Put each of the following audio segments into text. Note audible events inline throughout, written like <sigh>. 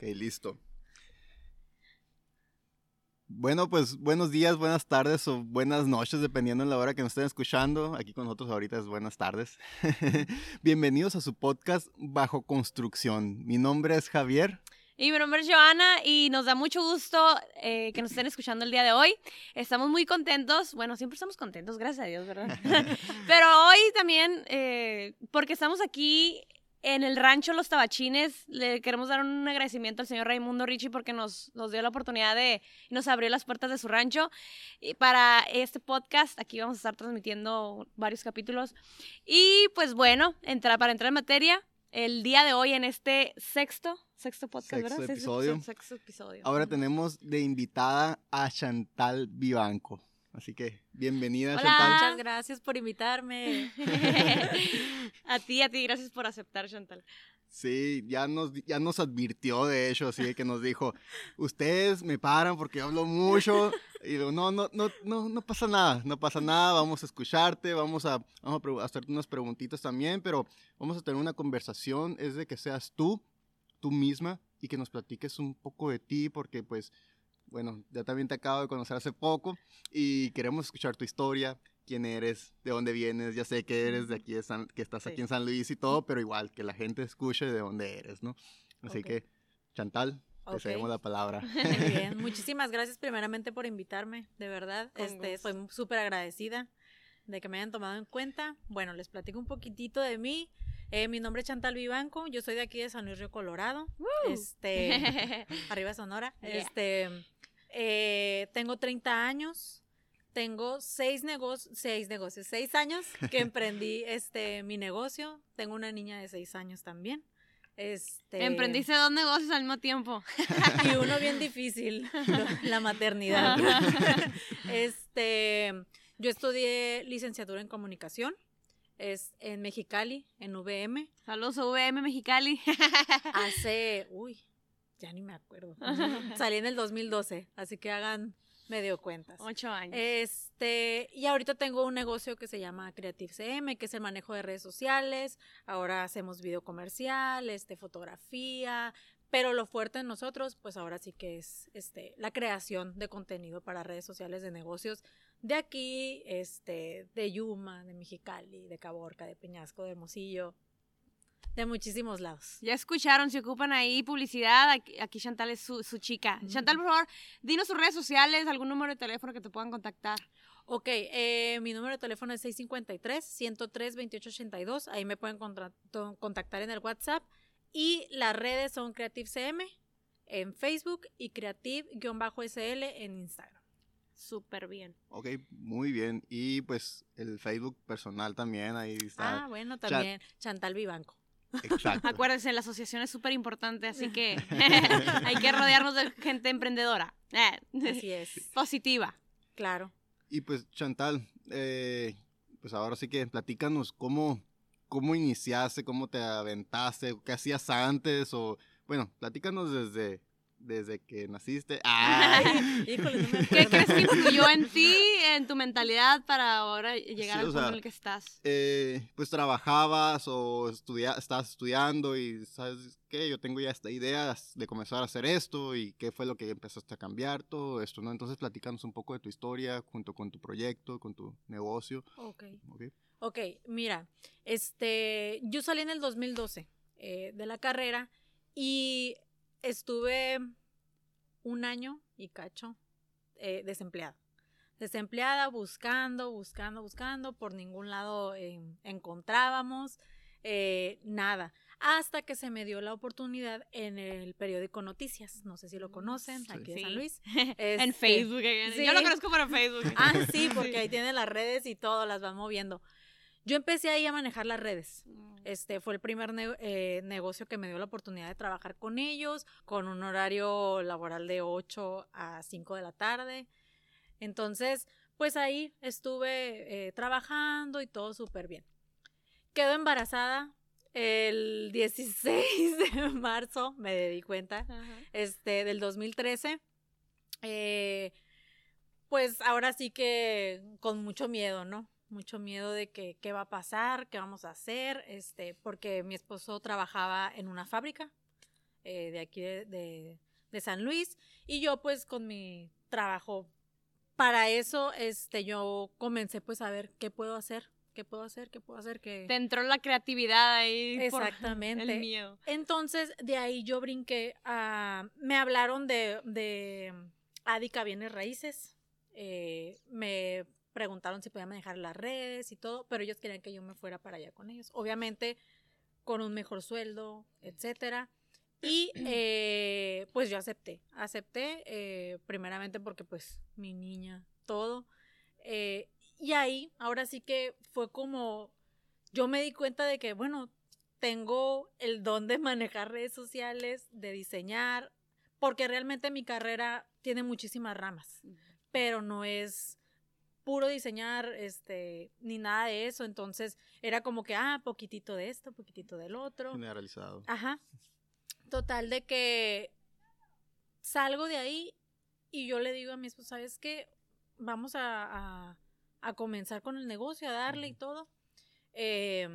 Ok, listo. Bueno, pues buenos días, buenas tardes o buenas noches, dependiendo de la hora que nos estén escuchando. Aquí con nosotros ahorita es buenas tardes. <laughs> Bienvenidos a su podcast Bajo Construcción. Mi nombre es Javier. Y mi nombre es Joana y nos da mucho gusto eh, que nos estén escuchando el día de hoy. Estamos muy contentos, bueno, siempre estamos contentos, gracias a Dios, ¿verdad? <laughs> Pero hoy también, eh, porque estamos aquí en el rancho Los Tabachines, le queremos dar un agradecimiento al señor Raimundo Ricci porque nos, nos dio la oportunidad de, nos abrió las puertas de su rancho. Y para este podcast, aquí vamos a estar transmitiendo varios capítulos. Y pues bueno, entrar, para entrar en materia, el día de hoy en este sexto Sexto podcast, Sexto ¿verdad? episodio. Sexto episodio. Ahora tenemos de invitada a Chantal Vivanco. Así que bienvenida, Hola. Chantal. Muchas gracias por invitarme. <laughs> a ti, a ti, gracias por aceptar, Chantal. Sí, ya nos, ya nos advirtió, de hecho, así que nos dijo, ustedes me paran porque hablo mucho. Y digo, no, no, no, no, no pasa nada, no pasa nada, vamos a escucharte, vamos a, vamos a hacerte unas preguntitas también, pero vamos a tener una conversación, es de que seas tú, tú misma, y que nos platiques un poco de ti, porque pues, bueno, ya también te acabo de conocer hace poco, y queremos escuchar tu historia, quién eres, de dónde vienes, ya sé que eres de aquí, de San- que estás aquí Sí. en San Luis y todo, pero igual, que la gente escuche de dónde eres, ¿no? Así Ok. que, Chantal, te cedemos la palabra. <laughs> Muy bien. <laughs> Muchísimas gracias primeramente por invitarme, de verdad. Con Este, gusto. soy súper agradecida de que me hayan tomado en cuenta. Bueno, les platico un poquitito de mí. Eh, mi nombre es Chantal Vivanco, yo soy de aquí de San Luis Río Colorado. Este, <laughs> arriba Sonora. Yeah. Este, eh, tengo 30 años. Tengo seis negocios, seis negocios, seis años que <laughs> emprendí este mi negocio. Tengo una niña de seis años también. Este, Emprendiste dos negocios al mismo tiempo. <laughs> y uno bien <laughs> difícil, la maternidad. este, yo estudié licenciatura en comunicación, es en Mexicali, en VM, Saludos a VM Mexicali. hace, uy, ya ni me acuerdo. <laughs> Salí en el 2012, así que hagan medio cuentas. Ocho años. Este, y ahorita tengo un negocio que se llama Creative CM, que es el manejo de redes sociales. Ahora hacemos video comercial, este, fotografía, pero lo fuerte en nosotros, pues ahora sí que es este, la creación de contenido para redes sociales de negocios de aquí, este, de Yuma, de Mexicali, de Caborca, de Peñasco, de Hermosillo, de muchísimos lados. Ya escucharon, si ocupan ahí publicidad, aquí, aquí Chantal es su, su chica. Chantal, por favor, dinos sus redes sociales, algún número de teléfono que te puedan contactar. Ok, eh, mi número de teléfono es 653-103-2882. Ahí me pueden contactar en el WhatsApp. Y las redes son Creative CM en Facebook y Creative-SL en Instagram. Súper bien. Ok, muy bien. Y pues el Facebook personal también, ahí está. Ah, bueno, también Chantal Vivanco. <laughs> Exacto. Acuérdense, la asociación es súper importante, así que <laughs> hay que rodearnos de gente emprendedora. Eh, Así es, <laughs> Positiva. claro. Y pues Chantal, eh, pues ahora sí que platícanos cómo, cómo iniciaste, cómo te aventaste, qué hacías antes o, bueno, platícanos desde, desde que naciste. ¡Ay! <laughs> Híjole, no me <laughs> ¿Qué acuerdo. crees que influyó en <laughs> ti, en tu mentalidad para ahora llegar Sí, al punto sea, en el que estás? Eh, pues trabajabas o estudia, estabas estudiando y sabes qué, yo tengo ya esta idea de comenzar a hacer esto y qué fue lo que empezaste a cambiar, todo esto, ¿no? Entonces platícanos un poco de tu historia junto con tu proyecto, con tu negocio. Ok. ¿ok? Ok, mira, este, yo salí en el 2012 eh, de la carrera y estuve un año y cacho eh, desempleada. Desempleada, buscando, buscando, buscando, por ningún lado eh, encontrábamos eh, nada. Hasta que se me dio la oportunidad en el periódico Noticias, no sé si lo conocen, Sí. aquí de. San Luis. <laughs> en Este, Facebook. eh, sí. Yo lo conozco por Facebook. Ah, sí, <laughs> porque ahí tienen las redes y todo, las van moviendo. Yo empecé ahí a manejar las redes. Este fue el primer ne- eh, negocio que me dio la oportunidad de trabajar con ellos, con un horario laboral de 8 a 5 de la tarde. Entonces, pues ahí estuve eh, trabajando y todo súper bien. Quedo embarazada el 16 de marzo, me di cuenta, Ajá. este, del 2013. Eh, pues ahora sí que con mucho miedo, ¿no? Mucho miedo de que qué va a pasar, qué vamos a hacer, este, porque mi esposo trabajaba en una fábrica. eh, de aquí de, de, de San Luis. Y yo pues con mi trabajo para eso, este, yo comencé pues a ver qué puedo hacer, qué puedo hacer, qué puedo hacer, que... Te entró la creatividad ahí. por Exactamente. el miedo. Entonces, de ahí yo brinqué a... Me hablaron de, de Adica Bienes Raíces. eh, me preguntaron si podía manejar las redes y todo, pero ellos querían que yo me fuera para allá con ellos. Obviamente, con un mejor sueldo, etcétera. Y <clears throat> eh, pues yo acepté, acepté eh, primeramente porque pues mi niña, todo. eh, y ahí, ahora sí que fue como, yo me di cuenta de que, bueno, tengo el don de manejar redes sociales, de diseñar, porque realmente mi carrera tiene muchísimas ramas, pero no es puro diseñar, este, ni nada de eso, entonces era como que, ah, poquitito de esto, poquitito del otro. Generalizado. Ajá. Total de que salgo de ahí y yo le digo a mi esposo, ¿sabes qué? Vamos a, a- a comenzar con el negocio, a darle y todo. Eh,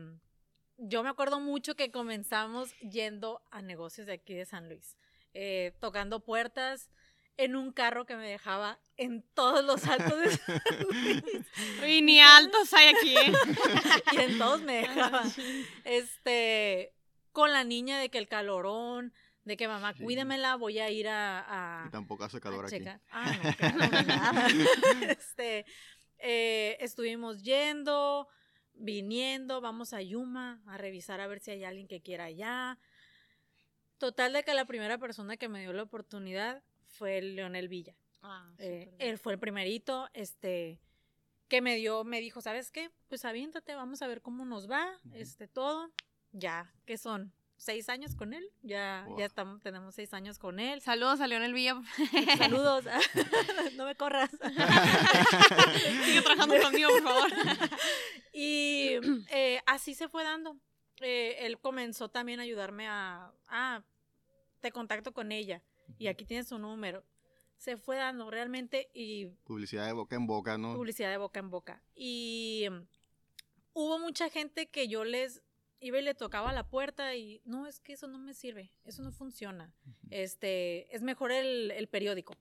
yo me acuerdo mucho que comenzamos yendo a negocios de aquí de San Luis, eh, tocando puertas en un carro que me dejaba en todos los altos de San Luis. <laughs> Y ni altos hay aquí. ¿eh? <laughs> y en todos me dejaba. Este, con la niña de que el calorón, de que mamá, Sí. cuídemela, voy a ir a, a, Y tampoco hace calor aquí. Ah, <laughs> no, que no, nada. este, eh, estuvimos yendo, viniendo, vamos a Yuma a revisar a ver si hay alguien que quiera allá. Total de que la primera persona que me dio la oportunidad fue Leonel Villa. Ah, Eh, él fue el primerito, este, que me dio, me dijo, ¿sabes qué? Pues aviéntate, vamos a ver cómo nos va, Ujú. este, todo. Ya, que son? ¿Seis años con él? Ya, Wow. ya estamos, tenemos seis años con él. Saludos a Leonel Villa. Saludos. <laughs> <laughs> no me corras. <laughs> Sigue trabajando conmigo, por favor. y eh, así se fue dando. Eh, él comenzó también a ayudarme a, ah, te contacto con ella y aquí tienes su número. Se fue dando realmente y Publicidad de boca en boca, ¿no? publicidad de boca en boca. Y mm, hubo mucha gente que yo les iba y le tocaba la puerta y no, es que eso no me sirve, eso no funciona. Este, es mejor el, el periódico,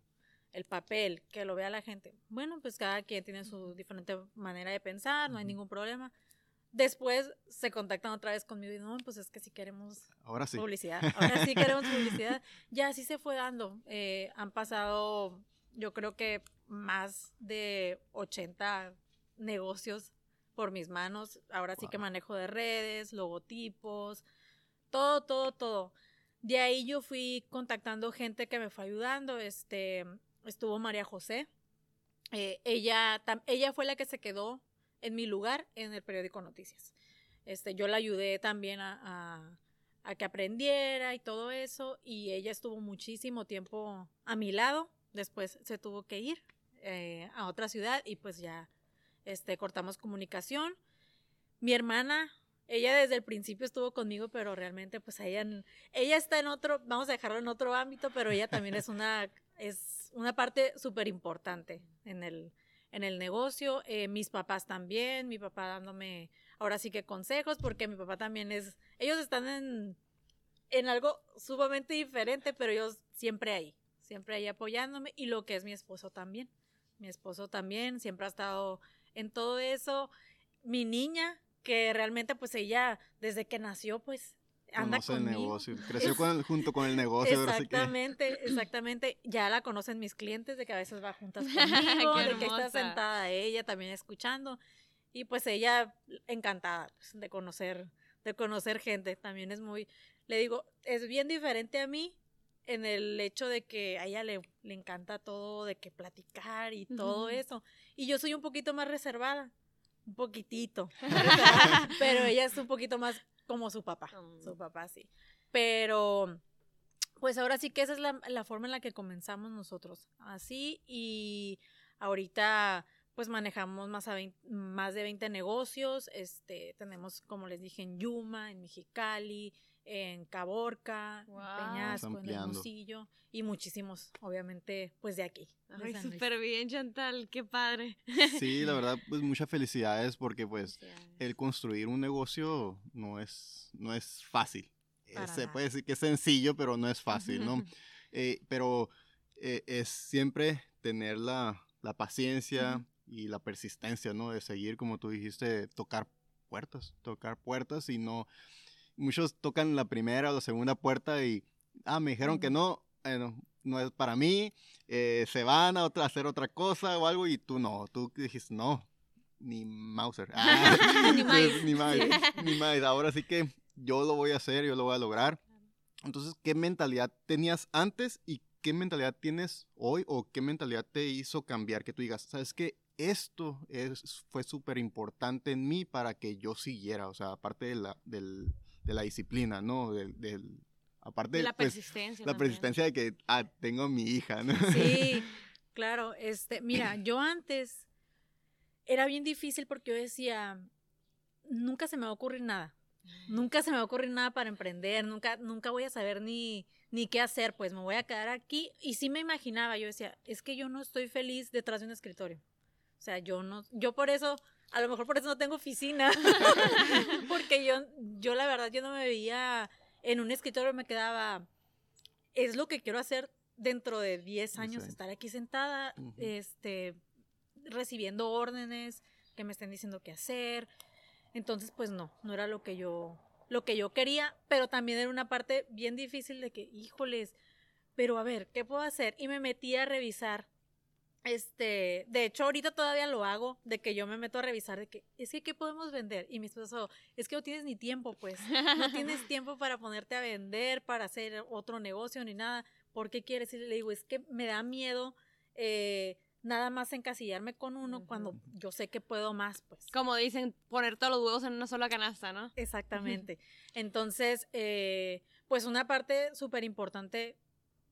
el papel, que lo vea la gente. Bueno, pues cada quien tiene su diferente manera de pensar, no hay ningún problema. Después se contactan otra vez conmigo y no, pues es que si queremos Ahora sí. publicidad. <laughs> Ahora sí queremos publicidad. Ya así se fue dando. Eh, han pasado, yo creo que más de 80 negocios por mis manos. Ahora sí que manejo de redes, logotipos, todo, todo, todo. De ahí yo fui contactando gente que me fue ayudando. Este, estuvo María José. Eh, ella, tam- ella fue la que se quedó en mi lugar en el periódico Noticias. Este, yo la ayudé también a, a- que aprendiera y todo eso. Y ella estuvo muchísimo tiempo a mi lado. Después se tuvo que ir eh, a otra ciudad y pues ya este, cortamos comunicación. Mi hermana, ella desde el principio estuvo conmigo, pero realmente pues ella, ella está en otro, vamos a dejarlo en otro ámbito, pero ella también es una, es una parte súper importante en el, en el negocio. Eh, mis papás también, mi papá dándome ahora sí que consejos, porque mi papá también es, ellos están en, en algo sumamente diferente, pero ellos siempre ahí, siempre ahí apoyándome, y lo que es mi esposo también. Mi esposo también siempre ha estado en todo eso. Mi niña, que realmente pues ella desde que nació pues anda Conoce el conmigo. negocio. Creció con el- junto con el negocio. ahora sí que- Exactamente, <laughs> exactamente. Ya la conocen mis clientes de que a veces va juntas <laughs> conmigo, de que está sentada ella también escuchando. Y pues ella encantada pues, de conocer, de conocer gente. También es muy, le digo, es bien diferente a mí en el hecho de que a ella le, le encanta todo, de que platicar y todo eso. Y yo soy un poquito más reservada, un poquitito, <laughs> pero ella es un poquito más como su papá, Mm. su papá sí. Pero, pues ahora sí que esa es la, la forma en la que comenzamos nosotros, así, y ahorita pues manejamos más, a vein- más de 20 negocios, este, tenemos, como les dije, en Yuma, en Mexicali, en Caborca, Wow. en Peñasco, en. Hermosillo, y muchísimos, obviamente, pues de aquí. de Ay, súper bien, Chantal. Qué padre. Sí, la verdad, pues muchas felicidades porque pues el construir un negocio no es, no es fácil. eh, se puede decir que es sencillo, pero no es fácil, ¿no? <laughs> Eh, pero eh, es siempre tener la, la paciencia Ujú. y la persistencia, ¿no? De seguir, como tú dijiste, tocar puertas, tocar puertas y no... Muchos tocan la primera o la segunda puerta y, ah, me dijeron que no, bueno, no es para mí, eh, se van a otra, hacer otra cosa o algo y tú no, tú dijiste, no, ni Mauser. <laughs> Ah, <laughs> Ni más, ni más. <laughs> Ahora sí que yo lo voy a hacer, yo lo voy a lograr. Entonces, ¿qué mentalidad tenías antes y qué mentalidad tienes hoy o qué mentalidad te hizo cambiar? Que tú digas, ¿sabes qué? Esto es, fue súper importante en mí para que yo siguiera, o sea, aparte de la, del- de la disciplina, ¿no? Del, del- aparte De la pues, persistencia. la también. persistencia de que, ah, tengo a mi hija, ¿no? Sí, <laughs> claro. Este, mira, yo antes era bien difícil porque yo decía, nunca se me va a ocurrir nada. Nunca se me va a ocurrir nada para emprender, nunca, nunca voy a saber ni, ni qué hacer, pues me voy a quedar aquí. Y sí me imaginaba, yo decía, es que yo no estoy feliz detrás de un escritorio. O sea, yo no, yo por eso, a lo mejor por eso no tengo oficina. <laughs> Porque yo, yo la verdad, yo no me veía en un escritorio, me quedaba, es lo que quiero hacer dentro de 10 años, Sí. estar aquí sentada, este, recibiendo órdenes que me estén diciendo qué hacer. Entonces, pues no, no era lo que yo, lo que yo quería, pero también era una parte bien difícil de que, híjoles, pero a ver, ¿qué puedo hacer? Y me metí a revisar. Este, de hecho, ahorita todavía lo hago, de que yo me meto a revisar de que, es que, ¿qué podemos vender? Y mi esposo, es que no tienes ni tiempo, pues, no tienes <laughs> tiempo para ponerte a vender, para hacer otro negocio ni nada. ¿Por qué quieres? Y le digo, es que me da miedo eh, nada más encasillarme con uno cuando yo sé que puedo más, pues. Como dicen, poner todos los huevos en una sola canasta, ¿no? Exactamente. Entonces, eh, pues una parte súper importante,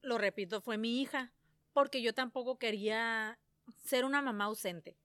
lo repito, fue mi hija, porque yo tampoco quería ser una mamá ausente,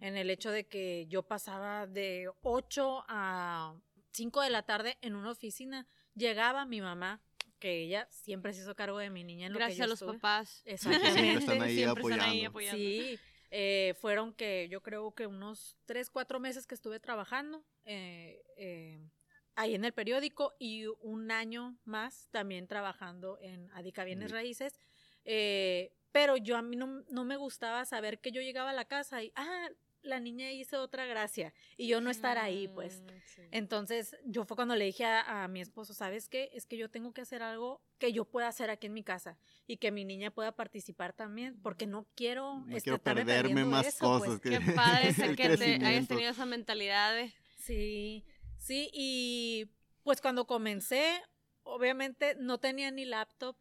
en el hecho de que yo pasaba de 8 a 5 de la tarde en una oficina, llegaba mi mamá, que ella siempre se hizo cargo de mi niña en lo que Gracias yo a los estuve. papás. Exactamente. Siempre están ahí Siempre están ahí apoyando. apoyando. Sí, eh, fueron que yo creo que unos tres, cuatro meses que estuve trabajando eh, eh, ahí en el periódico y un año más también trabajando en Adica Bienes. Raíces. Eh, pero yo a mí no, no me gustaba saber que yo llegaba a la casa y, ah, la niña hizo otra gracia y yo no estar ahí, pues. Mm, sí. Entonces, yo fue cuando le dije a, a mi esposo, ¿sabes qué? Es que yo tengo que hacer algo que yo pueda hacer aquí en mi casa y que mi niña pueda participar también, porque no quiero, No este, quiero perderme más eso, pues. cosas. que- Qué <laughs> padre es el que te hayas tenido esa mentalidad de... Sí, sí, y pues cuando comencé, obviamente no tenía ni laptop,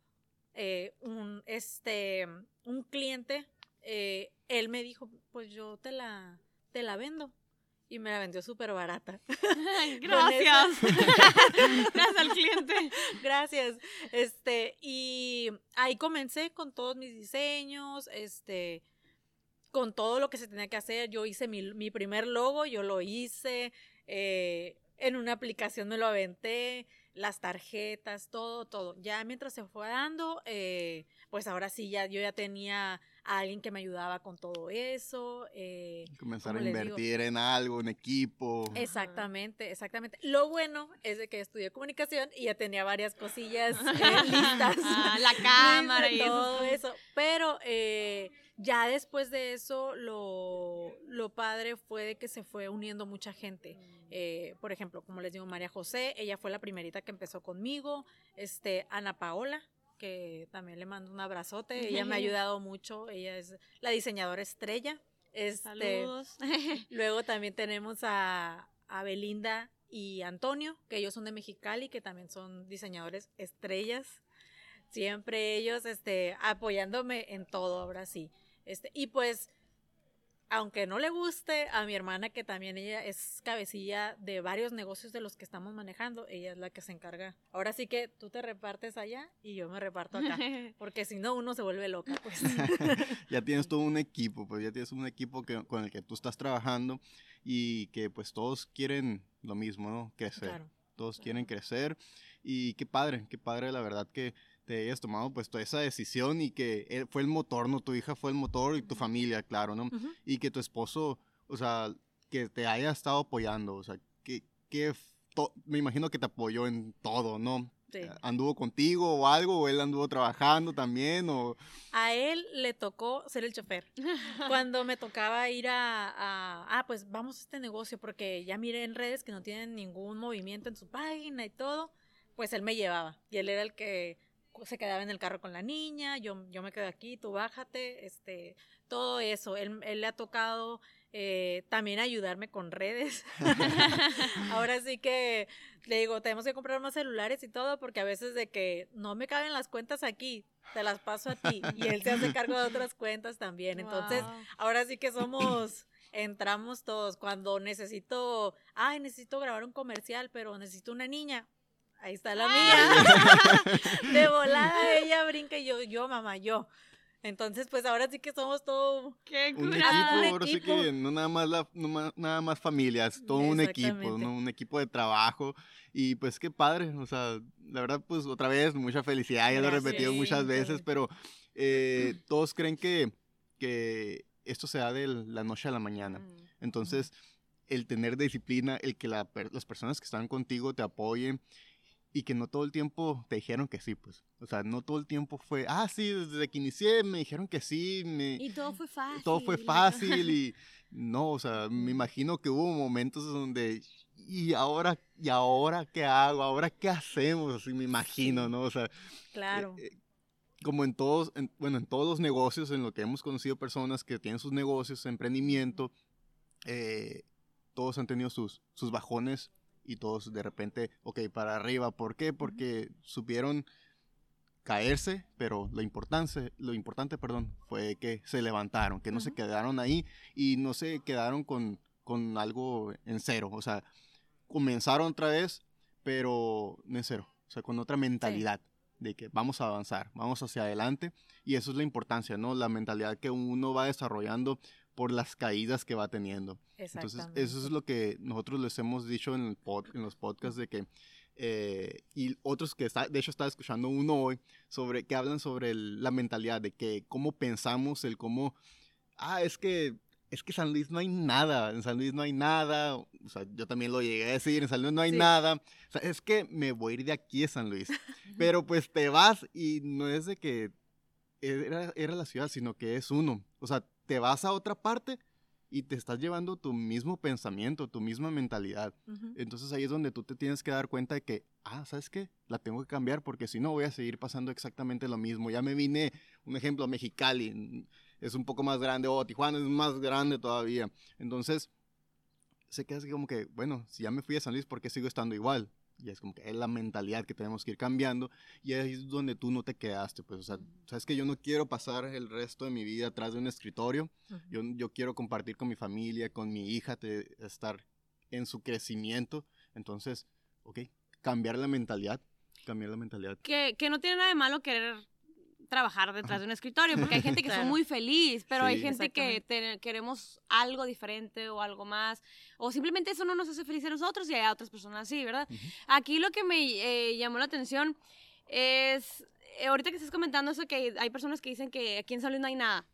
eh, un, este, un cliente, eh, él me dijo, pues yo te la, te la vendo. Y me la vendió súper barata. <laughs> Gracias. <laughs> Gracias al cliente. Gracias. Este, y ahí comencé con todos mis diseños, este, con todo lo que se tenía que hacer. Yo hice mi, mi primer logo, yo lo hice, eh, en una aplicación me lo aventé, las tarjetas, todo, todo. Ya mientras se fue dando, eh, pues ahora sí, ya yo ya tenía a alguien que me ayudaba con todo eso. eh, Comenzar a invertir en algo, en equipo. Exactamente, exactamente. Lo bueno es de que estudié comunicación y ya tenía varias cosillas eh, <laughs> listas. Ah, la <laughs> cámara y eso. todo eso. Pero eh, ya después de eso, lo, lo padre fue de que se fue uniendo mucha gente. Eh, por ejemplo, como les digo, María José, ella fue la primerita que empezó conmigo. Este, Ana Paola, que también le mando un abrazote. Ella me ha ayudado mucho. Ella es la diseñadora estrella. Este, Saludos. <laughs> Luego también tenemos a, a Belinda y Antonio, que ellos son de Mexicali, que también son diseñadores estrellas. Siempre ellos este, apoyándome en todo, ahora sí. Este, y pues, aunque no le guste a mi hermana, que también ella es cabecilla de varios negocios de los que estamos manejando, ella es la que se encarga. Ahora sí que tú te repartes allá y yo me reparto acá, <laughs> porque si no, uno se vuelve loca, pues. <laughs> ya tienes todo un equipo, pues ya tienes un equipo que, con el que tú estás trabajando y que pues todos quieren lo mismo, ¿no? Crecer. Claro. Todos quieren crecer y qué padre, qué padre la verdad que te hayas tomado pues toda esa decisión y que él fue el motor, ¿no? Tu hija fue el motor y tu familia, claro, ¿no? Y que tu esposo, o sea, que te haya estado apoyando, o sea, que, que me imagino que te apoyó en todo, ¿no? Sí. ¿Anduvo contigo o algo? ¿O él anduvo trabajando también? O... A él le tocó ser el chofer. <laughs> Cuando me tocaba ir a, a- ah, pues vamos a este negocio, porque ya miré en redes que no tienen ningún movimiento en su página y todo, pues él me llevaba. Y él era el que se quedaba en el carro con la niña, yo, yo me quedo aquí, tú bájate, este, todo eso. Él, él le ha tocado eh, también ayudarme con redes. <laughs> <laughs> Ahora sí que le digo, tenemos que comprar más celulares y todo, porque a veces de que no me caben las cuentas aquí, te las paso a ti. Y él se hace cargo de otras cuentas también. Entonces, Wow. ahora sí que somos, entramos todos. Cuando necesito, ay, necesito grabar un comercial, pero necesito una niña. Ahí está la mía. <laughs> De volada <laughs> ella brinca y yo, yo, mamá, yo. Entonces, pues ahora sí que somos todo Qué Un equipo, ahora sí que no nada más, la, no nada más familias, todo un equipo. ¿no? Un equipo de trabajo. Y pues qué padre, o sea, la verdad, pues otra vez, mucha felicidad, ya lo he repetido Sí, muchas veces, pero eh, todos creen que, que esto se da de la noche a la mañana. Mm. Entonces, el tener disciplina, el que la las personas que están contigo te apoyen y que no todo el tiempo te dijeron que sí, pues. O sea, no todo el tiempo fue, ah, sí, desde que inicié me dijeron que sí, me, Y todo fue fácil. todo fue fácil <laughs> y no, o sea, me imagino que hubo momentos donde y ahora y ahora qué hago, ahora qué hacemos, así me imagino, ¿no? O sea, claro. eh, eh, como en todos, en- bueno, en todos los negocios, en lo que hemos conocido personas que tienen sus negocios, emprendimiento, eh, todos han tenido sus, sus bajones y todos de repente, ok, para arriba. ¿Por qué? Porque supieron caerse, pero lo importante, lo importante, perdón, fue que se levantaron, que no se quedaron ahí y no se quedaron con, con algo en cero. O sea, comenzaron otra vez, pero no en cero. O sea, con otra mentalidad de que vamos a avanzar, vamos hacia adelante. Y eso es la importancia, ¿no? La mentalidad que uno va desarrollando por las caídas que va teniendo. Entonces, eso es lo que nosotros les hemos dicho en, el pod- en los podcasts de que, eh, y otros que está, de hecho estaba escuchando uno hoy, sobre, que hablan sobre el- la mentalidad, de que cómo pensamos, el cómo, ah, es que, es que San Luis no hay nada, en San Luis no hay nada, o sea, yo también lo llegué a decir, en San Luis no hay Sí. nada, o sea, es que me voy a ir de aquí a San Luis, <laughs> pero pues te vas y no es de que era, era la ciudad, sino que es uno, o sea, te vas a otra parte y te estás llevando tu mismo pensamiento, tu misma mentalidad. Entonces ahí es donde tú te tienes que dar cuenta de que, ah, ¿sabes qué? La tengo que cambiar porque si no voy a seguir pasando exactamente lo mismo. Ya me vine, un ejemplo, a Mexicali, es un poco más grande, o Tijuana es más grande todavía. Entonces, se queda así como que, bueno, si ya me fui a San Luis, ¿por qué sigo estando igual? Y es como que es la mentalidad que tenemos que ir cambiando y ahí es donde tú no te quedaste, pues, o sea, sabes que yo no quiero pasar el resto de mi vida atrás de un escritorio, yo, yo quiero compartir con mi familia, con mi hija, te- estar en su crecimiento. Entonces, ok, cambiar la mentalidad, cambiar la mentalidad. Que, que no tiene nada de malo querer trabajar detrás de un escritorio, porque hay gente que son Claro. muy feliz, pero hay Sí. gente que te- queremos algo diferente o algo más, o simplemente eso no nos hace felices a nosotros y hay otras personas así, ¿verdad? Ujú. Aquí lo que me eh, llamó la atención es, eh, ahorita que estás comentando eso, que hay personas que dicen que aquí en San Luis no hay nada.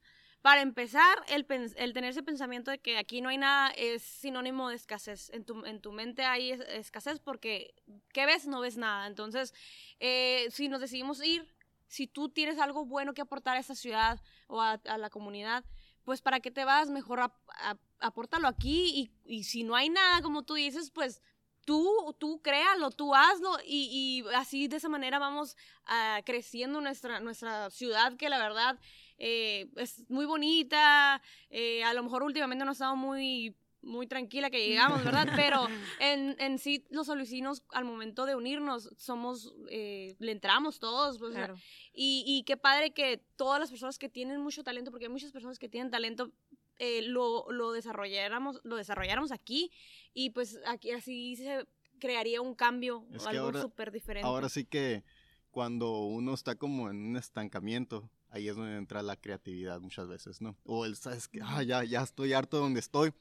Para empezar, el, el tener ese pensamiento de que aquí no hay nada es sinónimo de escasez. En tu, en tu mente hay es- escasez porque, ¿qué ves? No ves nada. Entonces, eh, si nos decidimos ir, si tú tienes algo bueno que aportar a esta ciudad o a, la comunidad, pues para qué te vas, mejor ap- ap- apórtalo aquí y, si no hay nada, como tú dices, pues tú, tú créalo, tú hazlo y, y así de esa manera vamos ah, creciendo nuestra, nuestra ciudad que la verdad eh, es muy bonita, eh, a lo mejor últimamente no ha estado muy muy tranquila que llegamos, ¿verdad? <laughs> Pero en, en sí los solicinos al momento de unirnos somos, eh, le entramos todos, pues, o sea, Claro. y, y qué padre que todas las personas que tienen mucho talento, porque hay muchas personas que tienen talento, eh, lo, lo, desarrolláramos, lo desarrolláramos aquí y pues aquí así se crearía un cambio, Es que algo súper diferente. Ahora sí que cuando uno está como en un estancamiento, ahí es donde entra la creatividad muchas veces, ¿no? O el, sabes que, ah, ya, ya estoy harto donde estoy,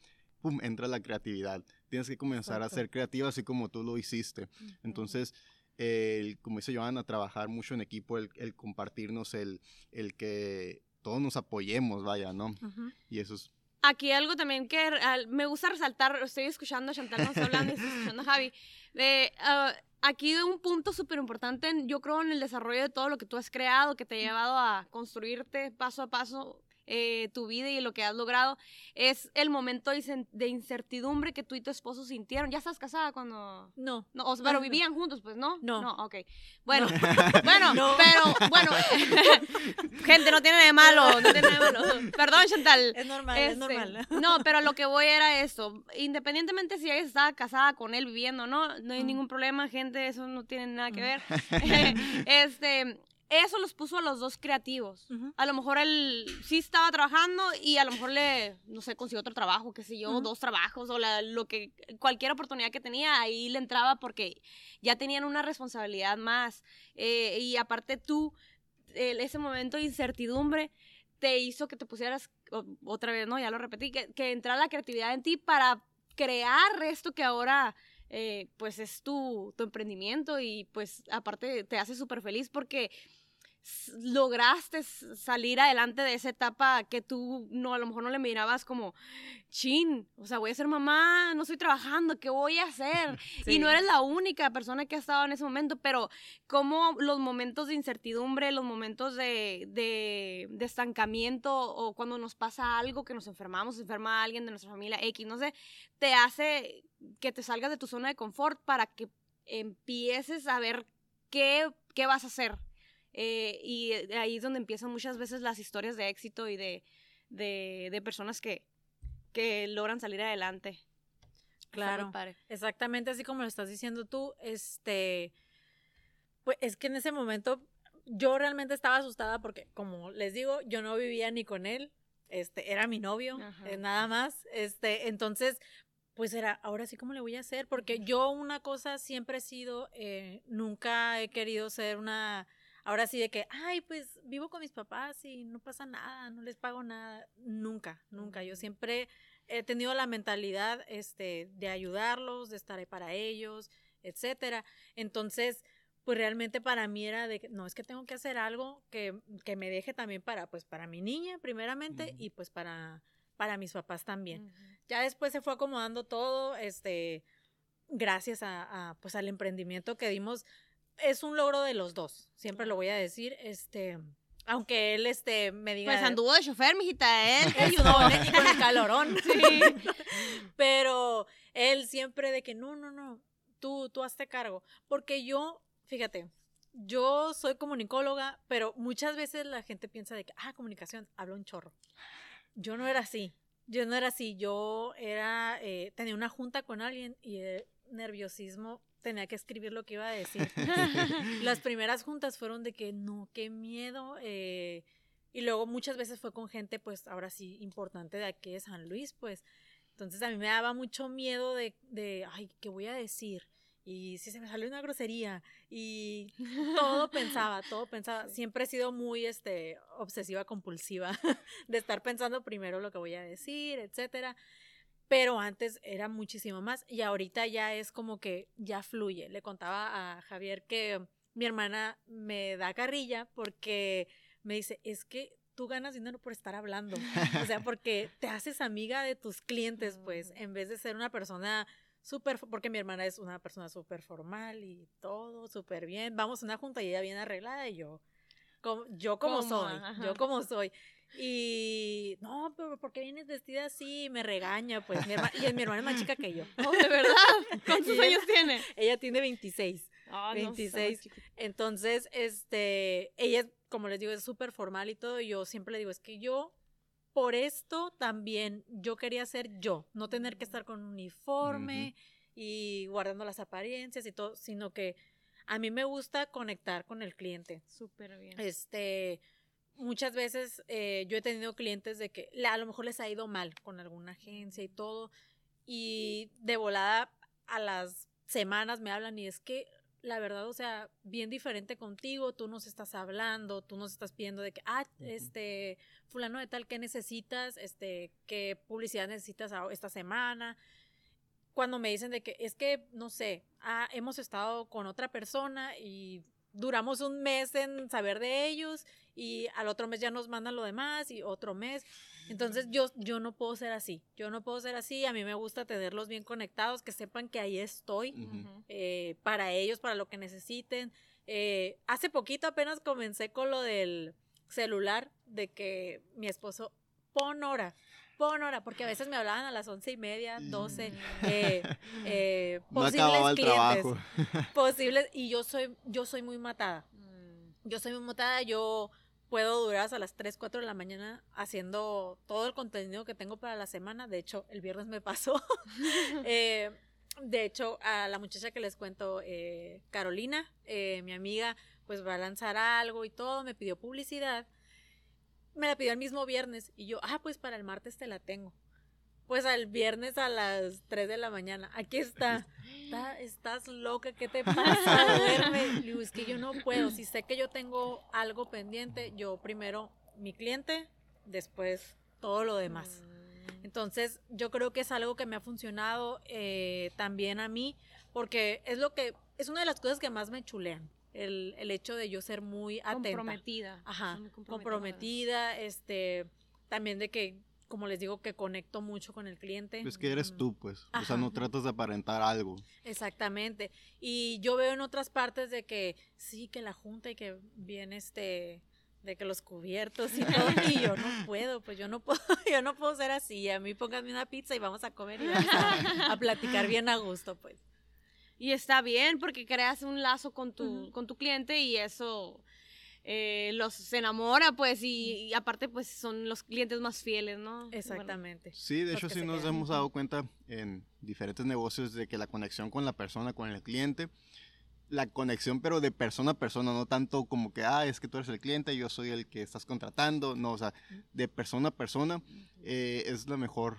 pum, entra la creatividad. Tienes que comenzar a ser creativo así como tú lo hiciste. Entonces, el, como dice Joana, trabajar mucho en equipo, el, el compartirnos, el, el que todos nos apoyemos, vaya, ¿no? Ujú. Y eso es... Aquí algo también que me gusta resaltar, estoy escuchando a Chantal nos hablando y estoy escuchando a Javi, de, ah, aquí un punto súper importante, yo creo, en el desarrollo de todo lo que tú has creado, que te ha llevado a construirte paso a paso eh, tu vida y lo que has logrado, es el momento de incertidumbre que tú y tu esposo sintieron. ¿Ya estás casada cuando...? No. no pero vivían juntos, pues, ¿no? No. No, ok. Bueno, <laughs> bueno, pero, bueno, <laughs> gente, no tiene de malo, no tiene de malo. <laughs> Perdón, Chantal. Es normal, es este, normal. No, pero lo que voy era esto. Independientemente si ella estaba casada con él viviendo, ¿no? No hay ningún problema, gente, eso no tiene nada que ver. este, eso los puso a los dos creativos. A lo mejor él sí estaba trabajando y a lo mejor le, no sé, consiguió otro trabajo, qué sé yo, dos trabajos o la, lo que, cualquier oportunidad que tenía, ahí le entraba porque ya tenían una responsabilidad más. Eh, y aparte tú, ese momento de incertidumbre te hizo que te pusieras, otra vez, ¿no? Ya lo repetí, que, que entrara la creatividad en ti para crear esto que ahora eh, pues es tu, tu, emprendimiento y pues aparte te hace súper feliz porque lograste salir adelante de esa etapa que tú no a lo mejor no le mirabas como chin, o sea, voy a ser mamá, no estoy trabajando, ¿qué voy a hacer? <laughs> Y no eres la única persona que ha estado en ese momento, pero como los momentos de incertidumbre, los momentos de, de, de estancamiento o cuando nos pasa algo que nos enfermamos, se enferma alguien de nuestra familia X, no sé, te hace que te salgas de tu zona de confort para que empieces a ver qué, qué vas a hacer. Eh, y ahí es donde empiezan muchas veces las historias de éxito y de, de, personas que, que logran salir adelante. Claro, exactamente así como lo estás diciendo tú, este, pues es que en ese momento yo realmente estaba asustada porque, como les digo, yo no vivía ni con él, este, era mi novio, eh, nada más, este, entonces, pues era, ahora sí, ¿cómo le voy a hacer? Porque yo una cosa siempre he sido, eh, nunca he querido ser una, ahora sí de que, ay, pues vivo con mis papás y no pasa nada, no les pago nada, nunca, nunca. Yo siempre he tenido la mentalidad, este, de ayudarlos, de estar ahí para ellos, etcétera. Entonces, pues realmente para mí era de que, no, es que tengo que hacer algo que, que me deje también para, pues para mi niña primeramente y pues para para mis papás también. Ya después se fue acomodando todo, este, gracias a, pues al emprendimiento que dimos. Es un logro de los dos, siempre lo voy a decir, este, aunque él, este, me diga... Pues anduvo de chofer, mijita, él <laughs> te ayudó, y con el calorón. <laughs> Sí. <laughs> Pero él siempre de que, no, no, no, tú, tú hazte cargo. Porque yo, fíjate, yo soy comunicóloga, pero muchas veces la gente piensa de que, ah, comunicación, hablo un chorro. Yo no era así. Yo no era así. Yo era, eh, tenía una junta con alguien y el nerviosismo tenía que escribir lo que iba a decir. <laughs> Las primeras juntas fueron de que no, qué miedo. Eh, y luego muchas veces fue con gente, pues ahora sí, importante de aquí de San Luis, pues. Entonces a mí me daba mucho miedo de, de ay, ¿qué voy a decir? y si se me salió una grosería y todo pensaba, todo pensaba. Siempre he sido muy este obsesiva compulsiva <laughs> de estar pensando primero lo que voy a decir, etcétera. Pero antes era muchísimo más y ahorita ya es como que ya fluye. Le contaba a Javier que mi hermana me da carrilla porque me dice, "Es que tú ganas dinero por estar hablando." O sea, <laughs> porque te haces amiga de tus clientes, pues, en vez de ser una persona súper, porque mi hermana es una persona súper formal y todo súper bien. Vamos a una junta y ella viene arreglada y yo, como, yo como soy, yo como soy. Y no, pero ¿por qué vienes vestida así? Me regaña, pues. Mi hermana, y mi hermana es más chica que yo. <laughs> Oh, ¿De verdad? <laughs> ¿Cuántos años tiene? Ella tiene <laughs> 26. 26. Entonces, este, ella, como les digo, es súper formal y todo. Y yo siempre le digo, es que yo por esto también yo quería ser yo, no tener que estar con un uniforme y guardando las apariencias y todo, sino que a mí me gusta conectar con el cliente. Súper bien. Este, muchas veces eh, yo he tenido clientes de que a lo mejor les ha ido mal con alguna agencia y todo, y de volada a las semanas me hablan y es que la verdad, o sea, bien diferente contigo, tú nos estás hablando, tú nos estás pidiendo de que, ah, este, fulano de tal, ¿qué necesitas? Este, ¿qué publicidad necesitas esta semana? Cuando me dicen de que, es que, no sé, ah, hemos estado con otra persona y duramos un mes en saber de ellos y al otro mes ya nos mandan lo demás y otro mes. Entonces yo, yo no puedo ser así, yo no puedo ser así, a mí me gusta tenerlos bien conectados, que sepan que ahí estoy eh, para ellos, para lo que necesiten. Eh, hace poquito apenas comencé con lo del celular, de que mi esposo, pon hora, pon hora, porque a veces me hablaban a las once y media, doce, eh, <laughs> eh, No posibles clientes, trabajo. posibles, y yo soy, yo soy muy matada. Mm. Yo soy muy matada, yo puedo durar hasta las 3, 4 de la mañana haciendo todo el contenido que tengo para la semana. De hecho, el viernes me pasó. <laughs> Eh, de hecho, a la muchacha que les cuento, eh, Carolina, eh, mi amiga, pues va a lanzar algo y todo, me pidió publicidad. Me la pidió el mismo viernes y yo, ah, pues para el martes te la tengo. Pues al viernes a las 3 de la mañana, aquí está. Está- estás loca, ¿qué te <laughs> pasa? Duerme. Le digo, es que yo no puedo. Si sé que yo tengo algo pendiente, yo primero mi cliente, después todo lo demás. Entonces, yo creo que es algo que me ha funcionado eh, también a mí, porque es lo que, es una de las cosas que más me chulean. El, el hecho de yo ser muy atenta. Comprometida. Ajá, muy comprometida, este, también de que, como les digo, que conecto mucho con el cliente. Es que eres tú, pues. O sea, no tratas de aparentar algo. Exactamente. Y yo veo en otras partes de que sí, que la junta y que viene este de que los cubiertos y todo y yo no <laughs> puedo, pues yo no puedo, <laughs> yo no puedo ser así. A mí pónganme una pizza y vamos a comer y vamos a, a <laughs> platicar bien a gusto, pues. Y está bien porque creas un lazo con tu, con tu cliente y eso eh, los se enamora, pues, y, y aparte, pues, son los clientes más fieles, ¿no? Exactamente. Sí, de hecho sí nos quedan. hemos dado cuenta en diferentes negocios de que la conexión con la persona, con el cliente, la conexión pero de persona a persona, no tanto como que, ah, es que tú eres el cliente, yo soy el que estás contratando, no, o sea, de persona a persona eh, es la mejor,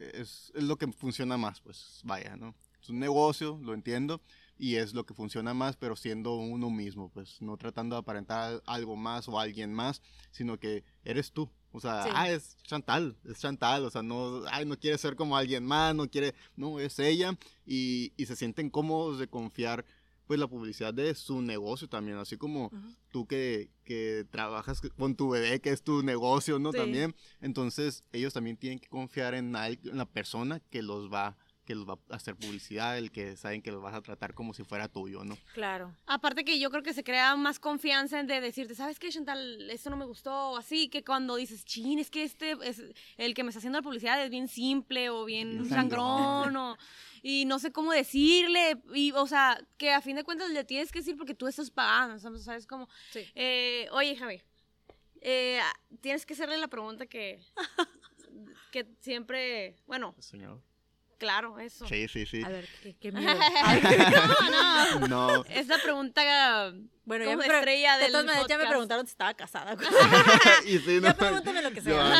es, es lo que funciona más, pues vaya, ¿no? Es un negocio, lo entiendo, y es lo que funciona más, pero siendo uno mismo, pues no tratando de aparentar algo más o alguien más, sino que eres tú. O sea, Sí. ah, es Chantal, es Chantal, o sea, no, ay, no quiere ser como alguien más, no quiere, no, es ella, y, y se sienten cómodos de confiar, pues, la publicidad de su negocio también, así como Ujú. tú que, que trabajas con tu bebé, que es tu negocio, ¿no? Sí. También, entonces ellos también tienen que confiar en, en la persona que los va que los va a hacer publicidad, el que saben que los vas a tratar como si fuera tuyo, ¿no? Claro. Aparte que yo creo que se crea más confianza en de decirte, ¿sabes qué, Chantal? Esto no me gustó, o así, que cuando dices, chin, es que este, es el que me está haciendo la publicidad es bien simple o bien, Bien sangrón, sangrón. o, y no sé cómo decirle, y, o sea, que a fin de cuentas le tienes que decir porque tú estás pagando, ¿sabes? ¿Sabes cómo? Sí. Eh, oye, Javi, eh, tienes que hacerle la pregunta que, que siempre, bueno, Señor. Claro, eso. Sí, sí, sí. A ver, qué, qué miedo. <laughs> <laughs> no, no. <laughs> No. Es la pregunta Bueno, ya como me, pre- estrella de del todas maneras ya me preguntaron si estaba casada. y sí, ya no, pregúntame lo que yo- sea.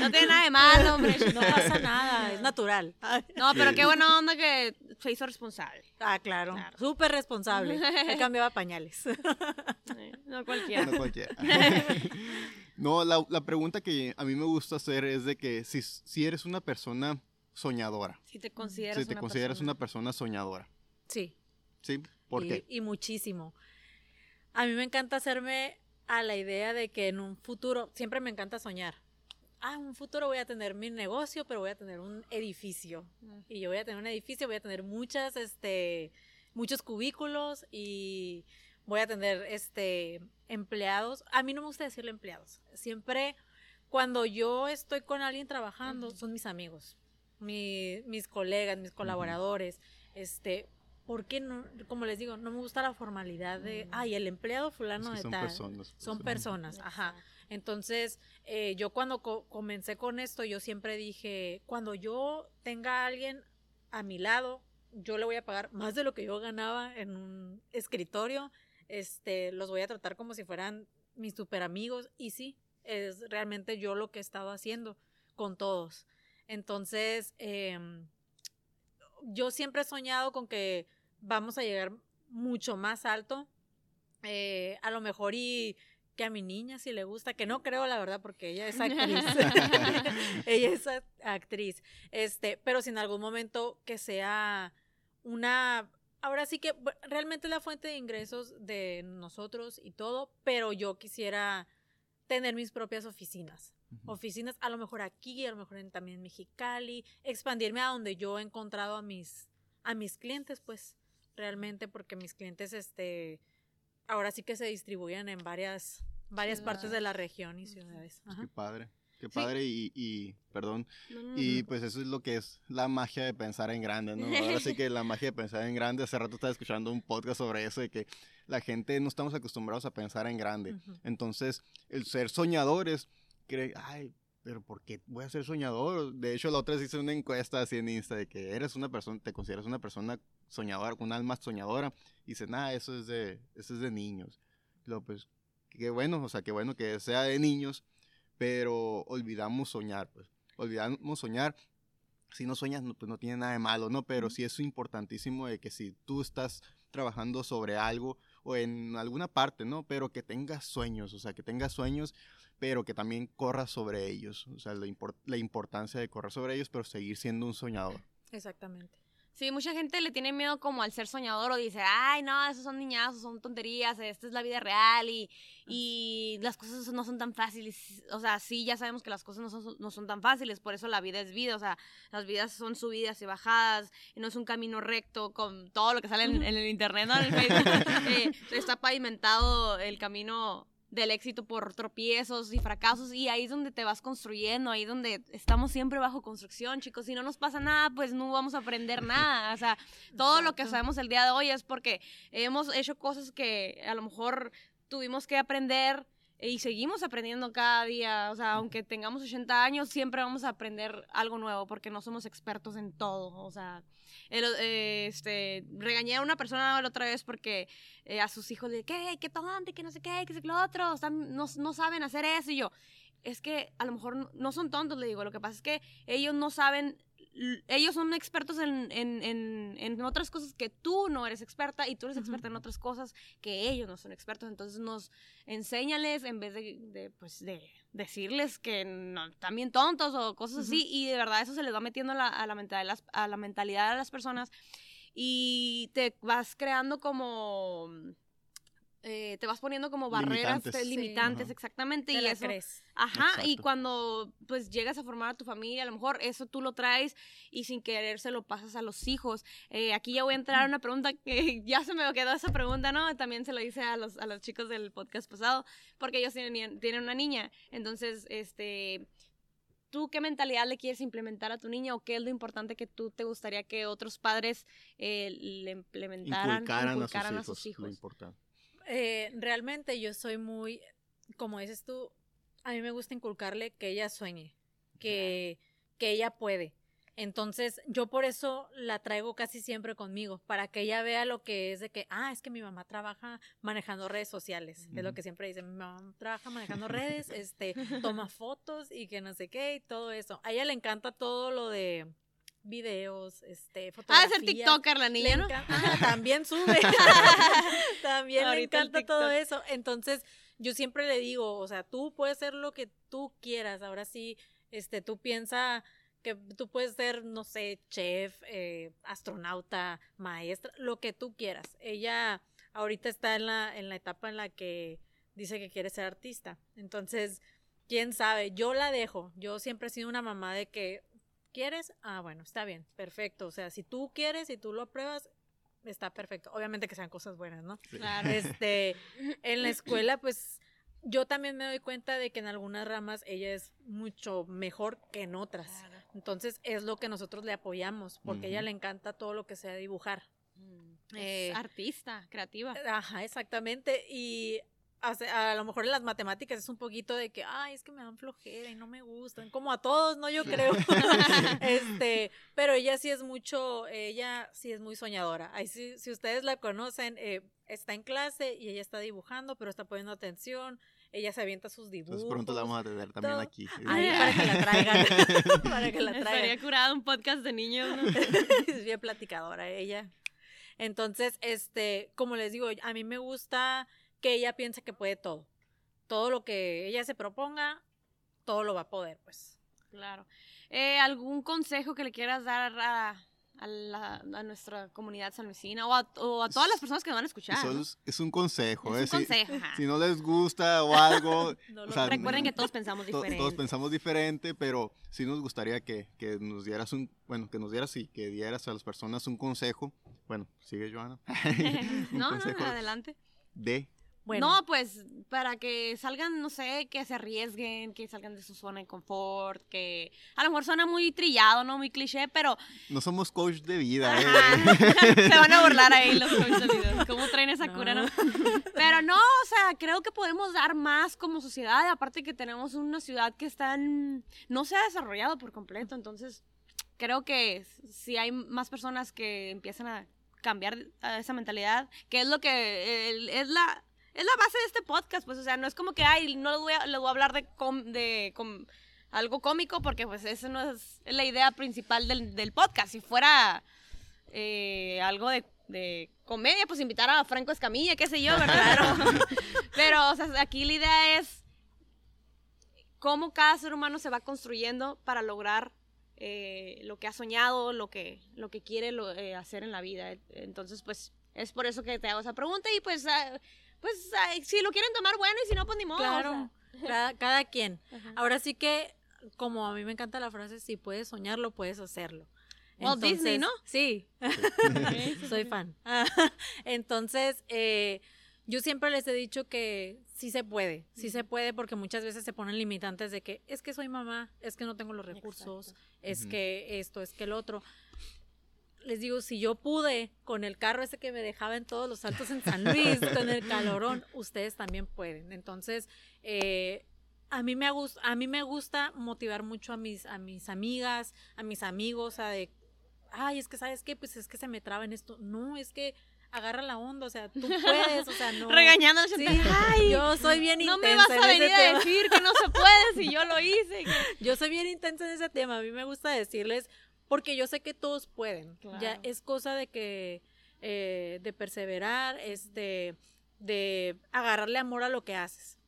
No tiene nada de malo, hombre. No pasa nada, es natural. No, pero Sí. qué buena onda que se hizo responsable. Ah, claro. Claro. Súper responsable. Él cambiaba pañales. No cualquiera. No cualquiera. No, la, la pregunta que a mí me gusta hacer es de que si, si eres una persona soñadora, Si te consideras si te una consideras persona. una persona soñadora, Sí. ¿sí? ¿Por y, qué? y muchísimo. A mí me encanta hacerme a la idea de que en un futuro, siempre me encanta soñar. Ah, en un futuro voy a tener mi negocio, pero voy a tener un edificio. Y yo voy a tener un edificio, voy a tener muchas, este, muchos cubículos y voy a tener, este, empleados. A mí no me gusta decirle empleados. Siempre, cuando yo estoy con alguien trabajando, son mis amigos, mi- mis colegas, mis colaboradores, este, porque no, como les digo, no me gusta la formalidad de, Mm. ay, el empleado fulano Es que de son tal. personas. pues, Son ¿no? personas, ajá. Entonces, eh, yo cuando co- comencé con esto, yo siempre dije, cuando yo tenga a alguien a mi lado, yo le voy a pagar más de lo que yo ganaba en un escritorio, este, los voy a tratar como si fueran mis super amigos, y sí, es realmente yo lo que he estado haciendo con todos. Entonces, em, yo siempre he soñado con que vamos a llegar mucho más alto, eh, a lo mejor y que a mi niña si le gusta, que no creo la verdad porque ella es actriz. <laughs> <laughs> ella es actriz. Este, pero si en algún momento que sea una ahora sí que realmente es la fuente de ingresos de nosotros y todo, pero yo quisiera tener mis propias oficinas. Oficinas a lo mejor aquí, a lo mejor en, también en Mexicali, expandirme a donde yo he encontrado a mis, a mis clientes, pues, realmente, porque mis clientes, este, ahora sí que se distribuyen en varias, varias partes de la región y ciudades. Pues Ajá. qué padre. Qué Sí. padre y, y, perdón, No, no, no, y no. pues eso es lo que es la magia de pensar en grande, ¿no? <laughs> Ahora sí que la magia de pensar en grande, hace rato estaba escuchando un podcast sobre eso, de que la gente no estamos acostumbrados a pensar en grande. Entonces, el ser soñadores, cree, ay, pero ¿por qué voy a ser soñador? De hecho, la otra vez hice una encuesta así en Insta de que eres una persona, te consideras una persona soñadora, un alma soñadora. Y dice, nada, eso es de, eso es de niños. Luego, pues, qué bueno, o sea, qué bueno que sea de niños, pero olvidamos soñar, pues. Olvidamos soñar. Si no sueñas, no, pues no tiene nada de malo, ¿no? Pero sí es importantísimo de que si tú estás trabajando sobre algo o en alguna parte, ¿no? Pero que tengas sueños, o sea, que tengas sueños, pero que también corras sobre ellos. O sea, la, impor- la importancia de correr sobre ellos, pero seguir siendo un soñador. Exactamente. Sí, mucha gente le tiene miedo como al ser soñador o dice, ay, no, esos son niñazos, son tonterías, esta es la vida real y, y las cosas no son tan fáciles. O sea, sí, ya sabemos que las cosas no son, no son tan fáciles, por eso la vida es vida, o sea, las vidas son subidas y bajadas, y no es un camino recto con todo lo que sale en, <laughs> en el internet, ¿no? En el Facebook. <laughs> Eh, está pavimentado el camino del éxito por tropiezos y fracasos y ahí es donde te vas construyendo, ahí es donde estamos siempre bajo construcción, chicos. Si no nos pasa nada, pues no vamos a aprender <laughs> nada. O sea, todo lo que sabemos el día de hoy es porque hemos hecho cosas que a lo mejor tuvimos que aprender y seguimos aprendiendo cada día. O sea, aunque tengamos 80 años, siempre vamos a aprender algo nuevo porque no somos expertos en todo. O sea, el- eh, este, regañé a una persona la otra vez porque eh, a sus hijos le ¿qué? ¿Qué tonto? ¿Qué no sé qué? ¿Qué sé lo otro? Están- no, no saben hacer eso. Y yo, es que a lo mejor no, no son tontos, le digo. Lo que pasa es que ellos no saben, ellos son expertos en, en, en, en otras cosas que tú no eres experta y tú eres experta en otras cosas que ellos no son expertos. Entonces nos enséñales en vez de, de, pues, de decirles que no, están bien tontos o cosas así. Y de verdad eso se les va metiendo a la, a la, mentalidad, a la mentalidad de las personas y te vas creando como... eh, te vas poniendo como barreras Limitantes. te- exactamente. Te y la eso, crees. Ajá, y cuando pues llegas a formar a tu familia, a lo mejor eso tú lo traes y sin querer se lo pasas a los hijos. Eh, aquí ya voy a entrar a una pregunta que <laughs> ya se me quedó esa pregunta, ¿no? También se lo hice a los, a los chicos del podcast pasado, porque ellos tienen, tienen una niña. Entonces, este, ¿tú qué mentalidad le quieres implementar a tu niña o qué es lo importante que tú te gustaría que otros padres eh, le implementaran, Inculcaran, inculcaran a sus hijos, lo importante. Eh, realmente yo soy muy, como dices tú, a mí me gusta inculcarle que ella sueñe, que, que ella puede. Entonces, yo por eso la traigo casi siempre conmigo, para que ella vea lo que es de que, ah, es que mi mamá trabaja manejando redes sociales. Es lo que siempre dice, mi mamá trabaja manejando redes, este, toma fotos y que no sé qué y todo eso. A ella le encanta todo lo de videos, este, Ah, fotografías. de ser TikToker la Le niña, ¿no? ah, también <laughs> sube. <laughs> también le Ahorita el encanta todo eso. Entonces, yo siempre le digo, o sea, tú puedes ser lo que tú quieras. Ahora sí, este, tú piensa que tú puedes ser, no sé, chef, eh, astronauta, maestra, lo que tú quieras. Ella ahorita está en la, en la etapa en la que dice que quiere ser artista. Entonces, quién sabe, yo la dejo. Yo siempre he sido una mamá de que, ¿quieres? Ah, bueno, está bien, perfecto. O sea, si tú quieres y tú lo apruebas, está perfecto. Obviamente que sean cosas buenas, ¿no? Claro. Este, <laughs> en la escuela, pues yo también me doy cuenta de que en algunas ramas ella es mucho mejor que en otras. Claro. Entonces es lo que nosotros le apoyamos, porque a ella le encanta todo lo que sea dibujar. Mm, Eh, es artista, creativa. Ajá, exactamente. Y a lo mejor en las matemáticas es un poquito de que, ay, es que me dan flojera y no me gustan, como a todos, ¿no? Yo creo. <laughs> <laughs> este, pero ella sí es mucho, ella sí es muy soñadora. Ahí sí, si ustedes la conocen, eh, está en clase y ella está dibujando, pero está poniendo atención, ella se avienta sus dibujos. Entonces pronto la vamos a tener también todo. aquí. Para que la traigan, <laughs> para que la Estaría traigan. curado un podcast de niños, ¿no? es bien platicadora ella. Entonces, este, como les digo, a mí me gusta que ella piense que puede todo. Todo lo que ella se proponga, todo lo va a poder, pues. Claro. Eh, ¿Algún consejo que le quieras dar a, a, la- a nuestra comunidad sanluisina o a, o a todas las personas que nos van a escuchar. Eso ¿no? es, es un consejo, Es ¿eh? un Si- consejo. Si, no les gusta o algo, <laughs> No o sea, Recuerden que todos pensamos to- diferente. todos pensamos diferente, pero sí nos gustaría que, que nos dieras un, bueno, que nos dieras y que dieras a las personas un consejo. Bueno, sigue Joana. <laughs> <laughs> no, no, adelante. de Bueno, No, pues para que salgan, no sé, que se arriesguen, que salgan de su zona de confort, que a lo mejor suena muy trillado, ¿no? Muy cliché, pero no somos coach de vida, ¿eh? <laughs> Se van a burlar ahí los coaches de video. <laughs> ¿Cómo traen esa cura, no? <laughs> Pero no, o sea, creo que podemos dar más como sociedad, aparte que tenemos una ciudad que está en- no se ha desarrollado por completo, entonces creo que si hay más personas que empiezan a cambiar esa mentalidad, que es lo que es la es la base de este podcast, pues, o sea, no es como que, ay, no les voy a, les voy a hablar de, com- de com- algo cómico, porque pues eso no es, la idea principal del, del podcast. Si fuera eh, algo de, de comedia, pues invitar a Franco Escamilla, qué sé yo, ¿verdad? Pero, <laughs> pero, o sea, aquí la idea es cómo cada ser humano se va construyendo para lograr eh, lo que ha soñado, lo que, lo que quiere lo- eh, hacer en la vida. Entonces, pues, es por eso que te hago esa pregunta y pues, ah, pues, si lo quieren tomar, bueno, y si no, pues ni modo. o claro, <laughs> cada, cada quien. Ajá. Ahora sí que, como a mí me encanta la frase, si puedes soñarlo, puedes hacerlo. Walt Disney, ¿no? Sí, <laughs> soy fan. <laughs> Entonces, eh, yo siempre les he dicho que sí se puede, sí se puede porque muchas veces se ponen limitantes de que es que soy mamá, es que no tengo los recursos, Exacto. es que esto, es que el otro. Les digo, si yo pude con el carro ese que me dejaba en todos los saltos en San Luis, con el calorón, <laughs> ustedes también pueden. Entonces, eh, a mí me gusta, a mí me gusta motivar mucho a mis, a mis amigas, a mis amigos, a de, ay, es que sabes qué, pues es que se me traba en esto. No, es que agarra la onda, o sea, tú puedes, o sea, no. Regañando a Sí, Ay, yo soy bien no me intensa vas a venir a decir que no se puede si yo lo hice. que- <laughs> Yo soy bien intensa en ese tema. A mí me gusta decirles, porque yo sé que todos pueden. Ya es cosa de que, eh, de perseverar, este, de agarrarle amor a lo que haces.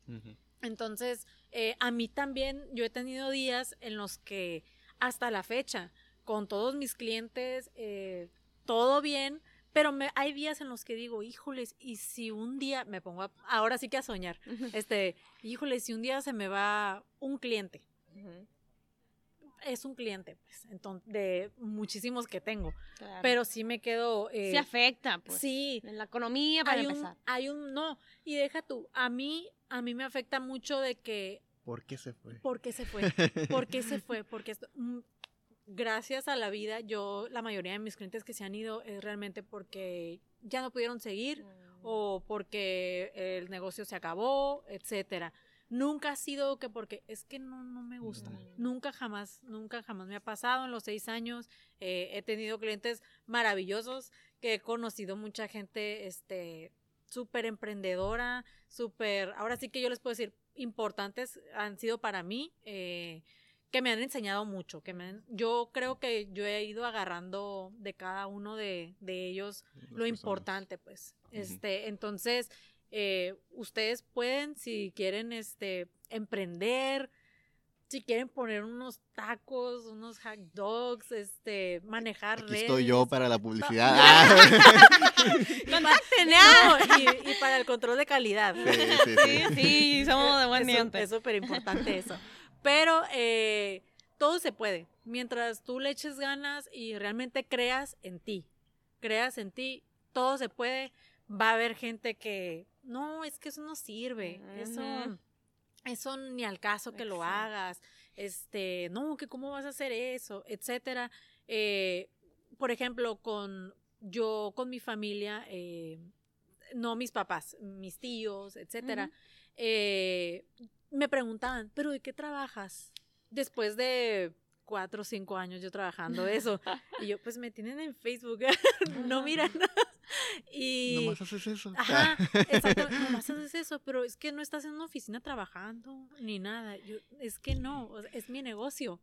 Entonces, eh, a mí también, yo he tenido días en los que, hasta la fecha, con todos mis clientes, eh, todo bien, pero me, hay días en los que digo, híjoles, y si un día, me pongo a- ahora sí que a soñar, este, híjoles, si un día se me va un cliente, es un cliente, pues, entonces, de muchísimos que tengo, Claro. pero sí me quedo... eh, sí afecta, pues. sí, En la economía para hay un, empezar. hay un, no, y deja tú, a mí, a mí me afecta mucho de que, ¿Por qué se fue? ¿por qué se fue? ¿Por qué se fue? Porque esto- mm, gracias a la vida, yo, la mayoría de mis clientes que se han ido es realmente porque ya no pudieron seguir o porque el negocio se acabó, etcétera. Nunca ha sido que porque es que no, no me gusta. Nunca jamás, nunca jamás me ha pasado en los seis años. eh, he tenido clientes maravillosos que he conocido mucha gente, este, súper emprendedora, súper, ahora sí que yo les puedo decir, importantes han sido para mí, eh, que me han enseñado mucho, que me han- yo creo que yo he ido agarrando de cada uno de, de ellos Las lo personas. importante, pues. Este, entonces, eh, ustedes pueden, si quieren, este, emprender, si quieren poner unos tacos, unos hot dogs, este, manejar Aquí estoy yo para la publicidad. <laughs> No, <laughs> y, y para el control de calidad. Sí, sí, Sí, sí. sí, somos de buen diente. Es súper importante eso. Pero eh, todo se puede. Mientras tú le eches ganas y realmente creas en ti. Creas en ti, todo se puede. Va a haber gente que, no, es que eso no sirve. Eso, eso ni al caso que lo hagas. Este, no, que cómo vas a hacer eso, etcétera. Eh, por ejemplo, con yo con mi familia, eh, no mis papás, mis tíos, etcétera, eh, me preguntaban, ¿pero de qué trabajas? Después de cuatro o cinco años yo trabajando eso. y yo, pues me tienen en Facebook, <laughs> no miran. <laughs> y... Nomás haces eso. Ajá, exacto. Nomás haces eso, pero es que no estás en una oficina trabajando ni nada. Yo, es que no, es mi negocio.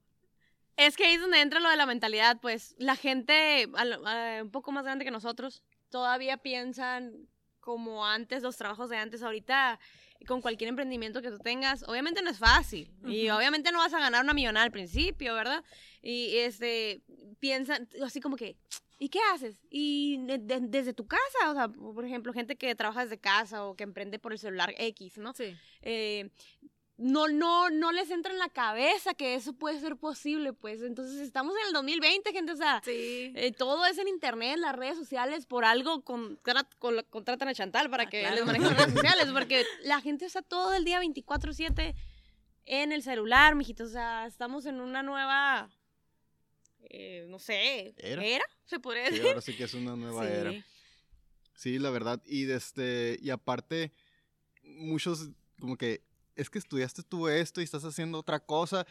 Es que ahí es donde entra lo de la mentalidad, pues la gente a- un poco más grande que nosotros todavía piensan como antes, los trabajos de antes. Ahorita con cualquier emprendimiento que tú tengas, obviamente no es fácil. Y obviamente no vas a ganar una millonada al principio, ¿verdad? Y este, piensan, así como que, ¿y qué haces? Y de- de- desde tu casa, o sea, por ejemplo, gente que trabaja desde casa o que emprende por el celular X, ¿no? Sí. eh, no, no, no les entra en la cabeza que eso puede ser posible, pues. Entonces estamos en el 2020, gente, o sea, Sí. eh, todo es en internet, las redes sociales, por algo con- contratan a Chantal para Ah, que claro. les manejen las redes <laughs> sociales, porque la gente está todo el día 24/7 en el celular, mijitos, o sea, estamos en una nueva, eh, no sé, Era. se podría Sí, decir. ahora sí que es una nueva era. Sí. Sí, la verdad. Y este, y aparte, muchos como que es que estudiaste tú esto y estás haciendo otra cosa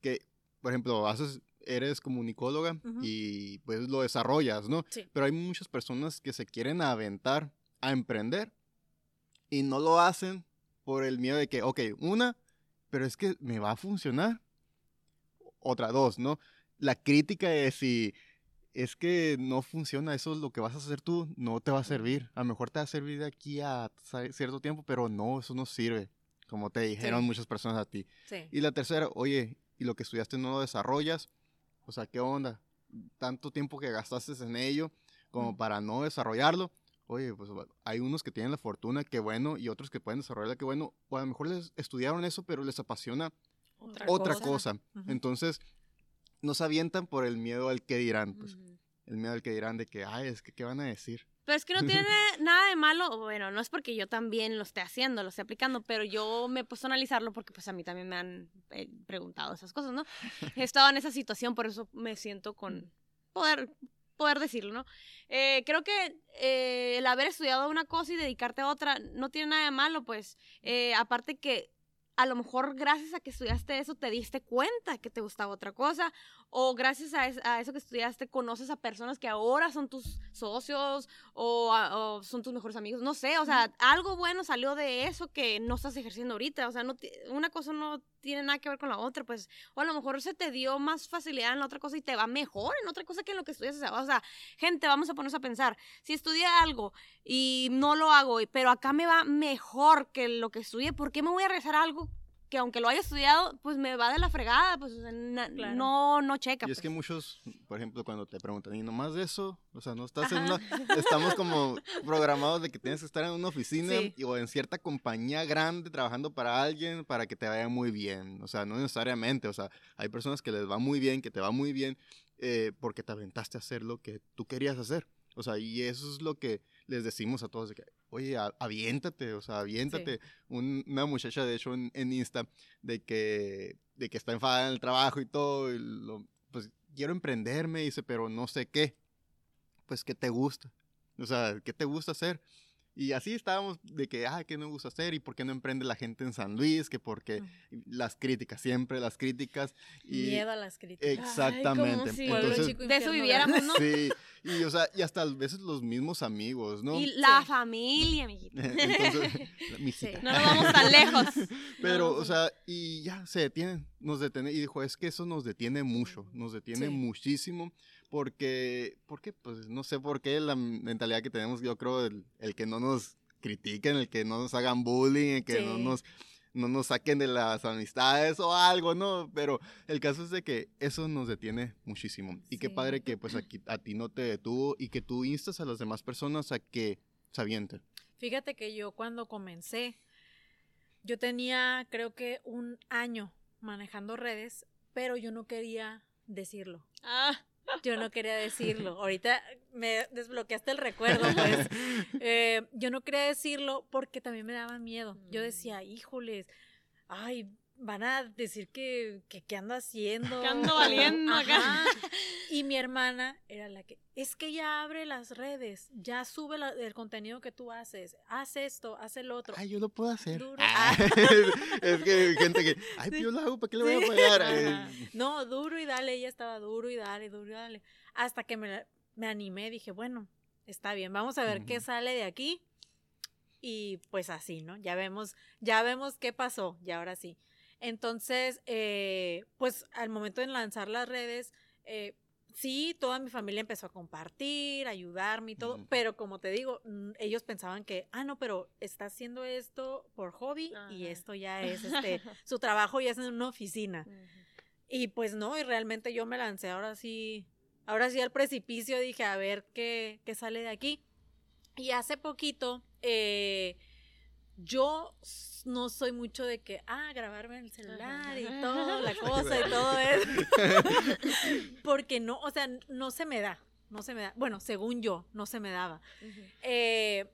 que, por ejemplo, haces, eres comunicóloga y pues lo desarrollas, ¿no? Sí. Pero hay muchas personas que se quieren aventar a emprender y no lo hacen por el miedo de que, ok, una, pero es que me va a funcionar. Otra, dos, ¿no? La crítica de si es que no funciona, eso es lo que vas a hacer tú, no te va a servir. A lo mejor te va a servir de aquí a cierto tiempo, pero no, eso no sirve, como te dijeron Sí. muchas personas a ti. Sí. Y la tercera, oye, y lo que estudiaste no lo desarrollas, o sea, ¿qué onda? Tanto tiempo que gastaste en ello como Mm. para no desarrollarlo. Oye, pues hay unos que tienen la fortuna, qué bueno, y otros que pueden desarrollarla, qué bueno. O a lo mejor les estudiaron eso, pero les apasiona Otra otra cosa. cosa. Ujú. Entonces, no se avientan por el miedo al que dirán, pues. El miedo al que dirán de que, ay, es que, ¿qué van a decir? Pero es que no tiene nada de malo, bueno, no es porque yo también lo esté haciendo, lo esté aplicando, pero yo me he puesto a analizarlo porque pues a mí también me han eh, preguntado esas cosas, ¿no? He estado en esa situación, por eso me siento con poder, poder decirlo, ¿no? Eh, creo que eh, el haber estudiado una cosa y dedicarte a otra no tiene nada de malo, pues, Eh, aparte que a lo mejor gracias a que estudiaste eso te diste cuenta que te gustaba otra cosa o gracias a, es- a eso que estudiaste conoces a personas que ahora son tus socios o, a- o son tus mejores amigos, no sé, o sea, algo bueno salió de eso que no estás ejerciendo ahorita, o sea, no una cosa no tiene nada que ver con la otra, pues, o a lo mejor se te dio más facilidad en la otra cosa y te va mejor en otra cosa que en lo que estudias, o sea, gente, vamos a ponernos a pensar, si estudié algo y no lo hago, pero acá me va mejor que lo que estudié, ¿por qué me voy a rezar algo que aunque lo haya estudiado, pues me va de la fregada, pues o sea, na- Claro. no, no checa. Y es que pues. muchos, por ejemplo, cuando te preguntan, ¿y nomás de eso? O sea, no estás en una... Estamos como programados de que tienes que estar en una oficina Sí. y- o en cierta compañía grande trabajando para alguien para que te vaya muy bien. O sea, no necesariamente. O sea, hay personas que les va muy bien, que te va muy bien, eh, porque te aventaste a hacer lo que tú querías hacer. O sea, y eso es lo que les decimos a todos, de que, oye, a- aviéntate, o sea, aviéntate. Un- una muchacha, de hecho, en, en Insta, de que, de que está enfadada en el trabajo y todo, y lo- pues quiero emprenderme, dice, pero no sé qué. Pues, ¿qué te gusta? O sea, ¿qué te gusta hacer? Y así estábamos de que, ah, ¿qué me gusta hacer? ¿Y por qué no emprende la gente en San Luis? Que porque las críticas, siempre las críticas. Y Miedo a las críticas. Exactamente. como si- Entonces, de eso viviéramos. ¿no? sí, y o sea, y hasta a veces los mismos amigos, ¿no? Y la Sí. familia, <laughs> <laughs> mijita. Entonces, mijita. No nos vamos tan lejos. <laughs> Pero, No, o sea, y ya se detienen, nos detiene, y dijo, es que eso nos detiene mucho, nos detiene Sí. muchísimo, porque, porque, pues, no sé por qué la mentalidad que tenemos, yo creo, el, el que no nos critiquen, el que no nos hagan bullying, el que no Sí. nos, no nos saquen de las amistades o algo, ¿no? Pero el caso es de que eso nos detiene muchísimo. Y qué padre que, pues, aquí, a ti no te detuvo y que tú instas a las demás personas a que se avienten. Fíjate que yo cuando comencé, yo tenía creo que un año manejando redes, pero yo no quería decirlo. Ah, Yo no quería decirlo. Ahorita me desbloqueaste el recuerdo, pues. <laughs> Eh, yo no quería decirlo porque también me daba miedo. Yo Mm. decía, híjoles, ay, van a decir que, que, que ando haciendo. Que ando valiendo acá. Y mi hermana era la que, es que ya abre las redes, ya sube la- el contenido que tú haces, haz esto, haz el otro. Ay, yo lo puedo hacer. Duro. Ah, <laughs> es que hay gente que, ay, pues yo lo hago, ¿para qué le voy a Sí. pagar? Ajá. Eh, No, duro y dale, ella estaba duro y dale, duro y dale. Hasta que me, me animé, dije, bueno, está bien, vamos a ver qué sale de aquí. Y pues así, ¿no? Ya vemos, ya vemos qué pasó, y ahora sí. Entonces, eh, pues al momento de lanzar las redes, eh, sí, toda mi familia empezó a compartir, a ayudarme y todo, pero como te digo, ellos pensaban que, ah, no, pero está haciendo esto por hobby y esto ya es, este, <laughs> su trabajo ya es en una oficina. Y pues no, y realmente yo me lancé ahora sí, ahora sí al precipicio, dije, a ver qué, qué sale de aquí. Y hace poquito, eh, yo no soy mucho de que, ah, grabarme en el celular y todo, la cosa y todo <laughs> eso. Porque no, o sea, no se me da, no se me da. Bueno, según yo, no se me daba. Eh,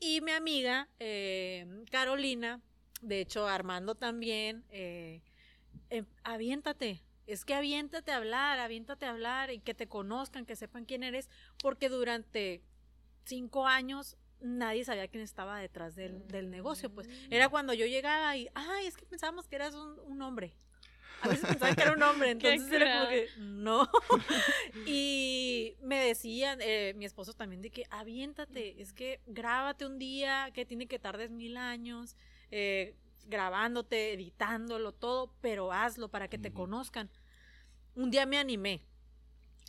y mi amiga, eh, Carolina, de hecho Armando también, eh, eh, aviéntate. Es que aviéntate a hablar, aviéntate a hablar y que te conozcan, que sepan quién eres, porque durante cinco años nadie sabía quién estaba detrás del, del negocio. Pues era cuando yo llegaba y, ay, es que pensábamos que eras un, un hombre. A veces pensaban que era un hombre, <laughs> entonces era como que, no. <laughs> y me decían, eh, mi esposo también, de que aviéntate, es que grábate un día, que tiene que tardes mil años, eh, grabándote, editándolo, todo, pero hazlo para que te conozcan. Un día me animé.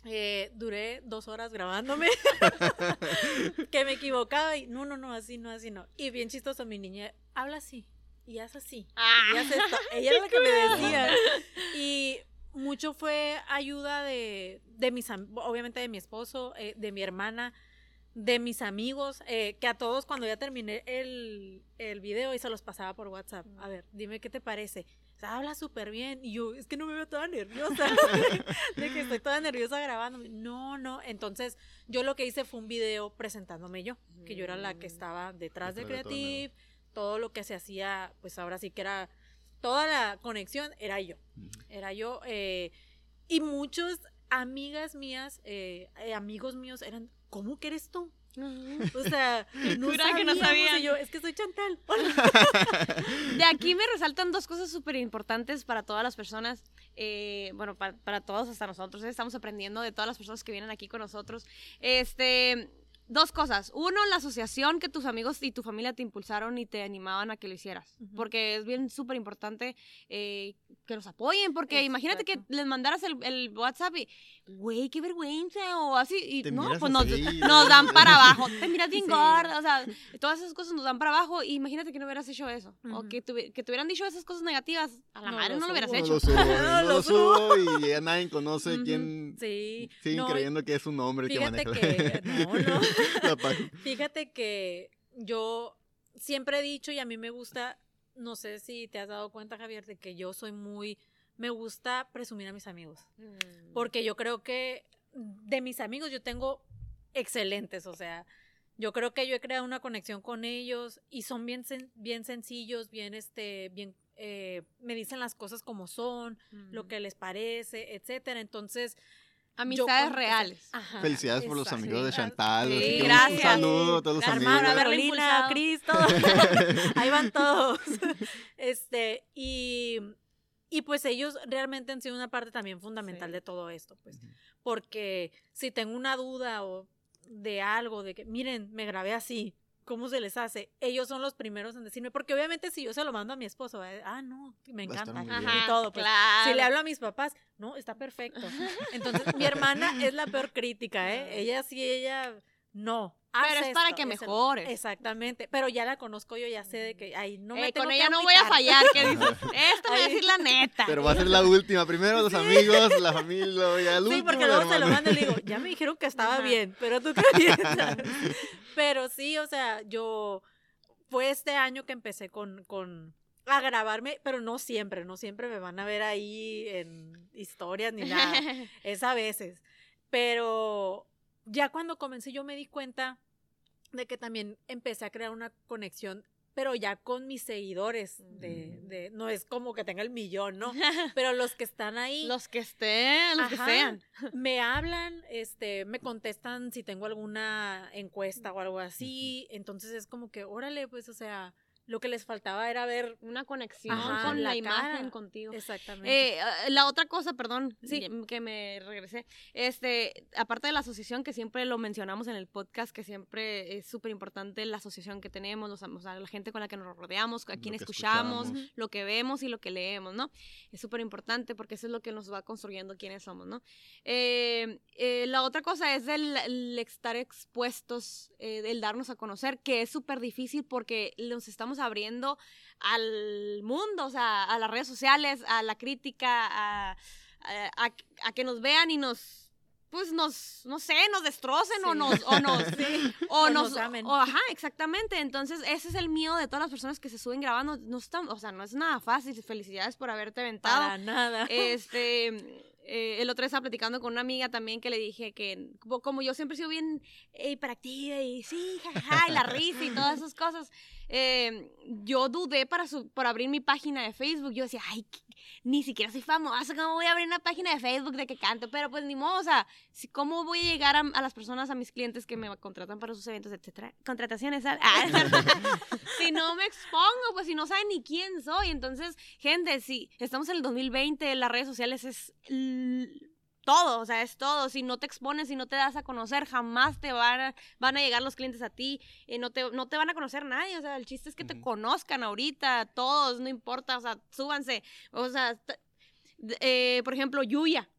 Eh, duré dos horas grabándome, <laughs> que me equivocaba y no, no, no, así, no, así, no. Y bien chistoso, mi niña, habla así y haz así. Ah, Y haz esto. <laughs> Ella era la que me decía. Y mucho fue ayuda de, de mis, am- obviamente de mi esposo, eh, de mi hermana, de mis amigos, eh, que a todos cuando ya terminé el, el video y se los pasaba por WhatsApp. A ver, dime qué te parece. O sea, habla súper bien. Y yo, es que no me veo toda nerviosa. <laughs> de que estoy toda nerviosa grabándome. No, no. Entonces, yo lo que hice fue un video presentándome yo, que yo era la que estaba detrás de Detrás de Creative, todo lo que se hacía, pues ahora sí que era, toda la conexión era yo. Era yo. eh, y muchos amigas mías, eh, eh, amigos míos eran, ¿cómo que eres tú? O sea, <laughs> no Jura que no sabíamos", sabían. y yo, es que soy Chantal. <laughs> De aquí me resaltan dos cosas súper importantes para todas las personas, eh, bueno, para, para todos, hasta nosotros, eh, estamos aprendiendo de todas las personas que vienen aquí con nosotros. Este, dos cosas. Uno, la asociación que tus amigos y tu familia te impulsaron y te animaban a que lo hicieras, porque es bien súper importante eh, que nos apoyen, porque imagínate que les mandaras el, el WhatsApp y, güey, qué vergüenza, o así, y Te no, miras pues nos, así, nos ¿no? dan para <laughs> abajo, te miras bien Sí. gorda, o sea, todas esas cosas nos dan para abajo, y imagínate que no hubieras hecho eso, o que, tuvi- que te hubieran dicho esas cosas negativas, a la No madre lo no lo hubieras. No hecho. lo subo, <laughs> no Lo lo subo y ya nadie conoce quién. Sí. Siguen no, creyendo que es un hombre que Fíjate maneja que, <laughs> no, no. <laughs> la página. Fíjate que yo siempre he dicho y a mí me gusta, no sé si te has dado cuenta, Javier, de que yo soy muy, me gusta presumir a mis amigos. Mm. Porque yo creo que de mis amigos yo tengo excelentes, o sea, yo creo que yo he creado una conexión con ellos y son bien, sen- bien sencillos, bien, este, bien, eh, me dicen las cosas como son, lo que les parece, etcétera. Entonces, Amistades con- reales. Ajá, Felicidades por los amigos de Chantal. Sí, así que un- gracias. Un saludo a todos los amigos. haberlo Carolina. Cristo. <laughs> Ahí van todos. <laughs> Este, y, y pues ellos realmente han sido una parte también fundamental Sí. de todo esto, pues. Porque si tengo una duda o de algo, de que, miren, me grabé así, ¿cómo se les hace? Ellos son los primeros en decirme, porque obviamente si yo se lo mando a mi esposo, va a- ah, no, me encanta. Y todo, pues. claro. Si le hablo a mis papás, no, está perfecto. Entonces, mi hermana es la peor crítica, ¿eh? <laughs> Ella sí, ella no. Pero es para esto, que mejores. Exactamente. Pero ya la conozco yo, ya sé de que, ay, no me Eh, tengo con que ella no voy a fallar, ¿qué dices? <laughs> Esto voy a Ahí. decir la neta. Pero va a ser la última. Primero los amigos, la familia, luego ya el Sí, último. porque luego se lo mando y le digo, ya me dijeron que estaba Ajá. bien, pero tú qué piensas. <laughs> pero sí, o sea, yo, fue este año que empecé con, con, a grabarme, pero no siempre, no siempre me van a ver ahí en historias ni nada. <laughs> es a veces. Pero ya cuando comencé yo me di cuenta de que también empecé a crear una conexión, pero ya con mis seguidores. De, Mm. de, no es como que tenga el millón, ¿no? Pero los que están ahí <laughs> los que estén, los que sean. me hablan, este, me contestan si tengo alguna encuesta o algo así. Entonces es como que, órale, pues, o sea, lo que les faltaba era ver Una conexión Ajá, con la, la imagen cara. contigo. exactamente. Eh, ah, la otra cosa, perdón, Sí. que me regresé, este, aparte de la asociación que siempre lo mencionamos en el podcast, que siempre es súper importante la asociación que tenemos, los, o sea, la gente con la que nos rodeamos, a quien escuchamos. lo que vemos y lo que leemos, ¿no? Es súper importante porque eso es lo que nos va construyendo quiénes somos, ¿no? Eh, eh, la otra cosa es el, el estar expuestos, eh, el darnos a conocer, que es súper difícil porque nos estamos abriendo al mundo, o sea, a las redes sociales, a la crítica, a, a, a- a que nos vean y nos, pues nos, no sé, nos destrocen o Sí. nos, o nos, <laughs> o O nos, nos amen. o- ajá, exactamente. Entonces, ese es el miedo de todas las personas que se suben grabando. No están, o sea, no es nada fácil. Felicidades por haberte aventado. para nada. Este, eh, el otro día estaba platicando con una amiga también que le dije que, como- yo siempre he sido bien hiperactiva y sí, jajaja, y la risa y todas esas cosas, eh, yo dudé para, su, abrir mi página de Facebook. Yo decía, ay, qué- ni siquiera soy famosa, ¿cómo voy a abrir una página de Facebook de que canto? Pero pues ni modo, o sea, ¿cómo voy a llegar a, las personas, a mis clientes que me contratan para sus eventos, etcétera? Contrataciones, ah, <laughs> si no me expongo, pues si no saben ni quién soy. Entonces, gente, si estamos en el 2020, las redes sociales es todo, o sea, es todo. Si no te expones, si no te das a conocer, jamás te van a, van a llegar los clientes a ti, eh, no, te, no te van a conocer nadie. O sea, el chiste es que te conozcan ahorita, todos, no importa, o sea, súbanse. O sea, eh, por ejemplo, Yuya.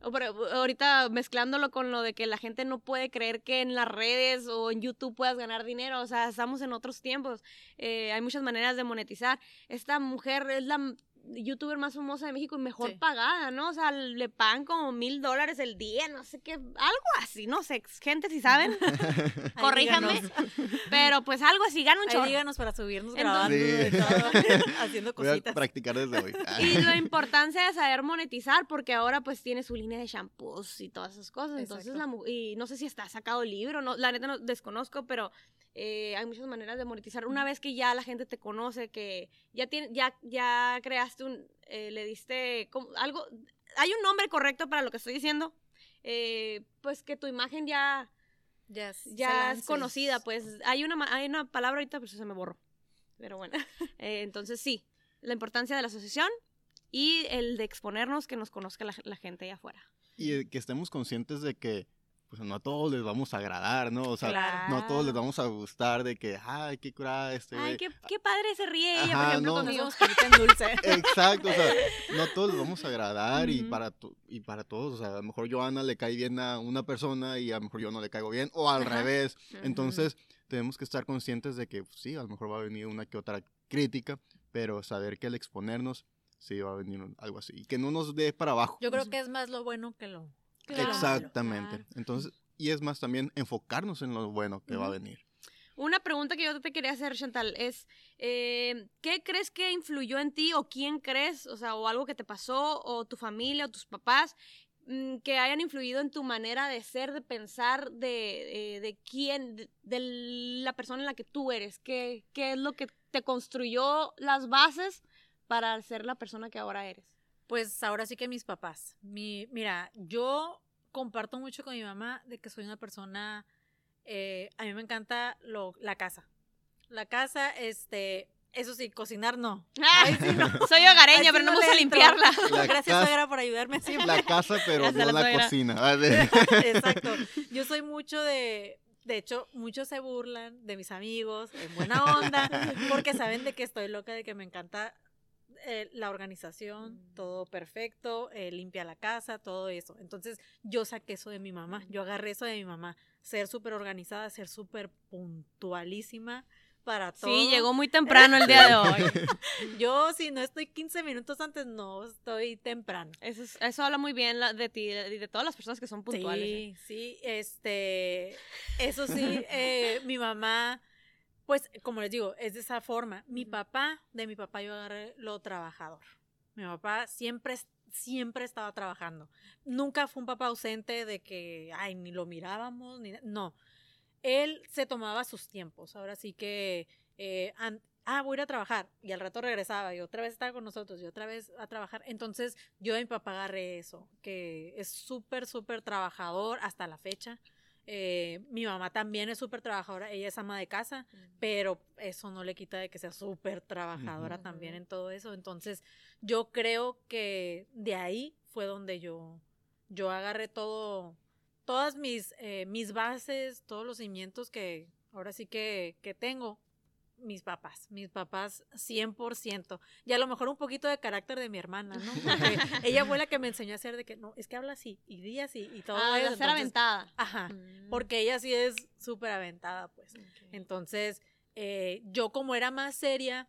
O ahorita mezclándolo con lo de que la gente no puede creer que en las redes o en YouTube puedas ganar dinero. O sea, estamos en otros tiempos. Eh, hay muchas maneras de monetizar. Esta mujer es la youtuber más famosa de México y mejor Sí. pagada, ¿no? O sea, le pagan como mil dólares el día, no sé qué, algo así, no sé. Gente, si saben, <laughs> <laughs> corríjanme. <laughs> pero pues algo así, gana un chorro. díganos para subirnos Entonces- grabando Sí. y todo, haciendo Voy a cositas. practicar desde hoy. Y la importancia de saber monetizar, porque ahora pues tiene su línea de shampoos y todas esas cosas. Entonces, Exacto. la y no sé si está sacado libro, no, la neta no desconozco, pero eh, hay muchas maneras de monetizar. Una vez que ya la gente te conoce, que ya tiene, ya, ya creaste un, eh, le diste como algo, hay un nombre correcto para lo que estoy diciendo, eh, pues que tu imagen ya, Ya, es- se ya es conocida, pues hay una, hay una palabra ahorita, pero se me borró. Pero bueno, <laughs> eh, entonces sí, la importancia de la asociación y el de exponernos, que nos conozca la, la gente allá afuera. Y eh, que estemos conscientes de que pues no a todos les vamos a agradar, ¿no? O sea, Claro. no a todos les vamos a gustar de que, ay, qué curada este Ay, güey". qué, qué padre se ríe ella, por Ajá, ejemplo, no. Conmigo. en dulce. <laughs> Exacto, o sea, no a todos les vamos a agradar y para y para todos, o sea, a lo mejor Joana le cae bien a una persona y a lo mejor yo no le caigo bien o al Ajá. revés. Entonces, tenemos que estar conscientes de que pues, sí, a lo mejor va a venir una que otra crítica, pero saber que al exponernos sí va a venir algo así y que no nos dé para abajo. Yo creo que es más lo bueno que lo, Exactamente. claro. Entonces, y es más también enfocarnos en lo bueno que va a venir. Una pregunta que yo te quería hacer, Chantal, es, eh, ¿qué crees que influyó en ti o quién crees, o sea, o algo que te pasó, o tu familia, o tus papás, mm, que hayan influido en tu manera de ser, de pensar, de, eh, de quién, de, de la persona en la que tú eres? ¿Qué, ¿Qué es lo que te construyó las bases para ser la persona que ahora eres? Pues ahora sí que mis papás. Mi, mira, yo comparto mucho con mi mamá de que soy una persona, eh, a mí me encanta lo, la casa. La casa, este, eso sí, cocinar no. <laughs> Ay, sí, no. Soy hogareña, pero no no me gusta limpiarla. <laughs> La Gracias, casa- suegra, por ayudarme siempre. La casa, <laughs> pero no la la cocina. Ah, de- Exacto. Yo soy mucho de. De hecho, muchos se burlan de mis amigos en buena onda porque saben de que estoy loca, de que me encanta eh, la organización, Mm. todo perfecto, eh, limpia la casa, todo eso. Entonces, yo saqué eso de mi mamá, yo agarré eso de mi mamá, ser súper organizada, ser súper puntualísima para todo. Sí, llegó muy temprano el día de <laughs> hoy. <laughs> Yo, si no estoy 15 minutos antes, no estoy temprano. Eso, es- eso habla muy bien la- de ti y de, todas las personas que son puntuales. ¿eh? Sí, sí, este, eso sí, eh, mi mamá, pues, como les digo, es de esa forma. Mi papá, de mi papá yo agarré lo trabajador. Mi papá siempre, siempre estaba trabajando. Nunca fue un papá ausente de que, ay, ni lo mirábamos, ni, no. Él se tomaba sus tiempos. Ahora sí que, eh, ah, voy a ir a trabajar. Y al rato regresaba y otra vez estaba con nosotros y otra vez a trabajar. Entonces, yo de mi papá agarré eso, que es súper, súper trabajador hasta la fecha. Eh, mi mamá también es súper trabajadora, ella es ama de casa, pero eso no le quita de que sea súper trabajadora también en todo eso. Entonces, yo creo que de ahí fue donde yo, yo agarré todo, todas mis, eh, mis bases, todos los cimientos que ahora sí que, que tengo. Mis papás, mis papás 100%. Y a lo mejor un poquito de carácter de mi hermana, ¿no? Porque <laughs> ella fue la que me enseñó a hacer de que no, es que habla así y di así y todo Ah, eso. ser aventada. Ajá, Mm. porque ella sí es súper aventada, pues. Entonces, eh, yo como era más seria,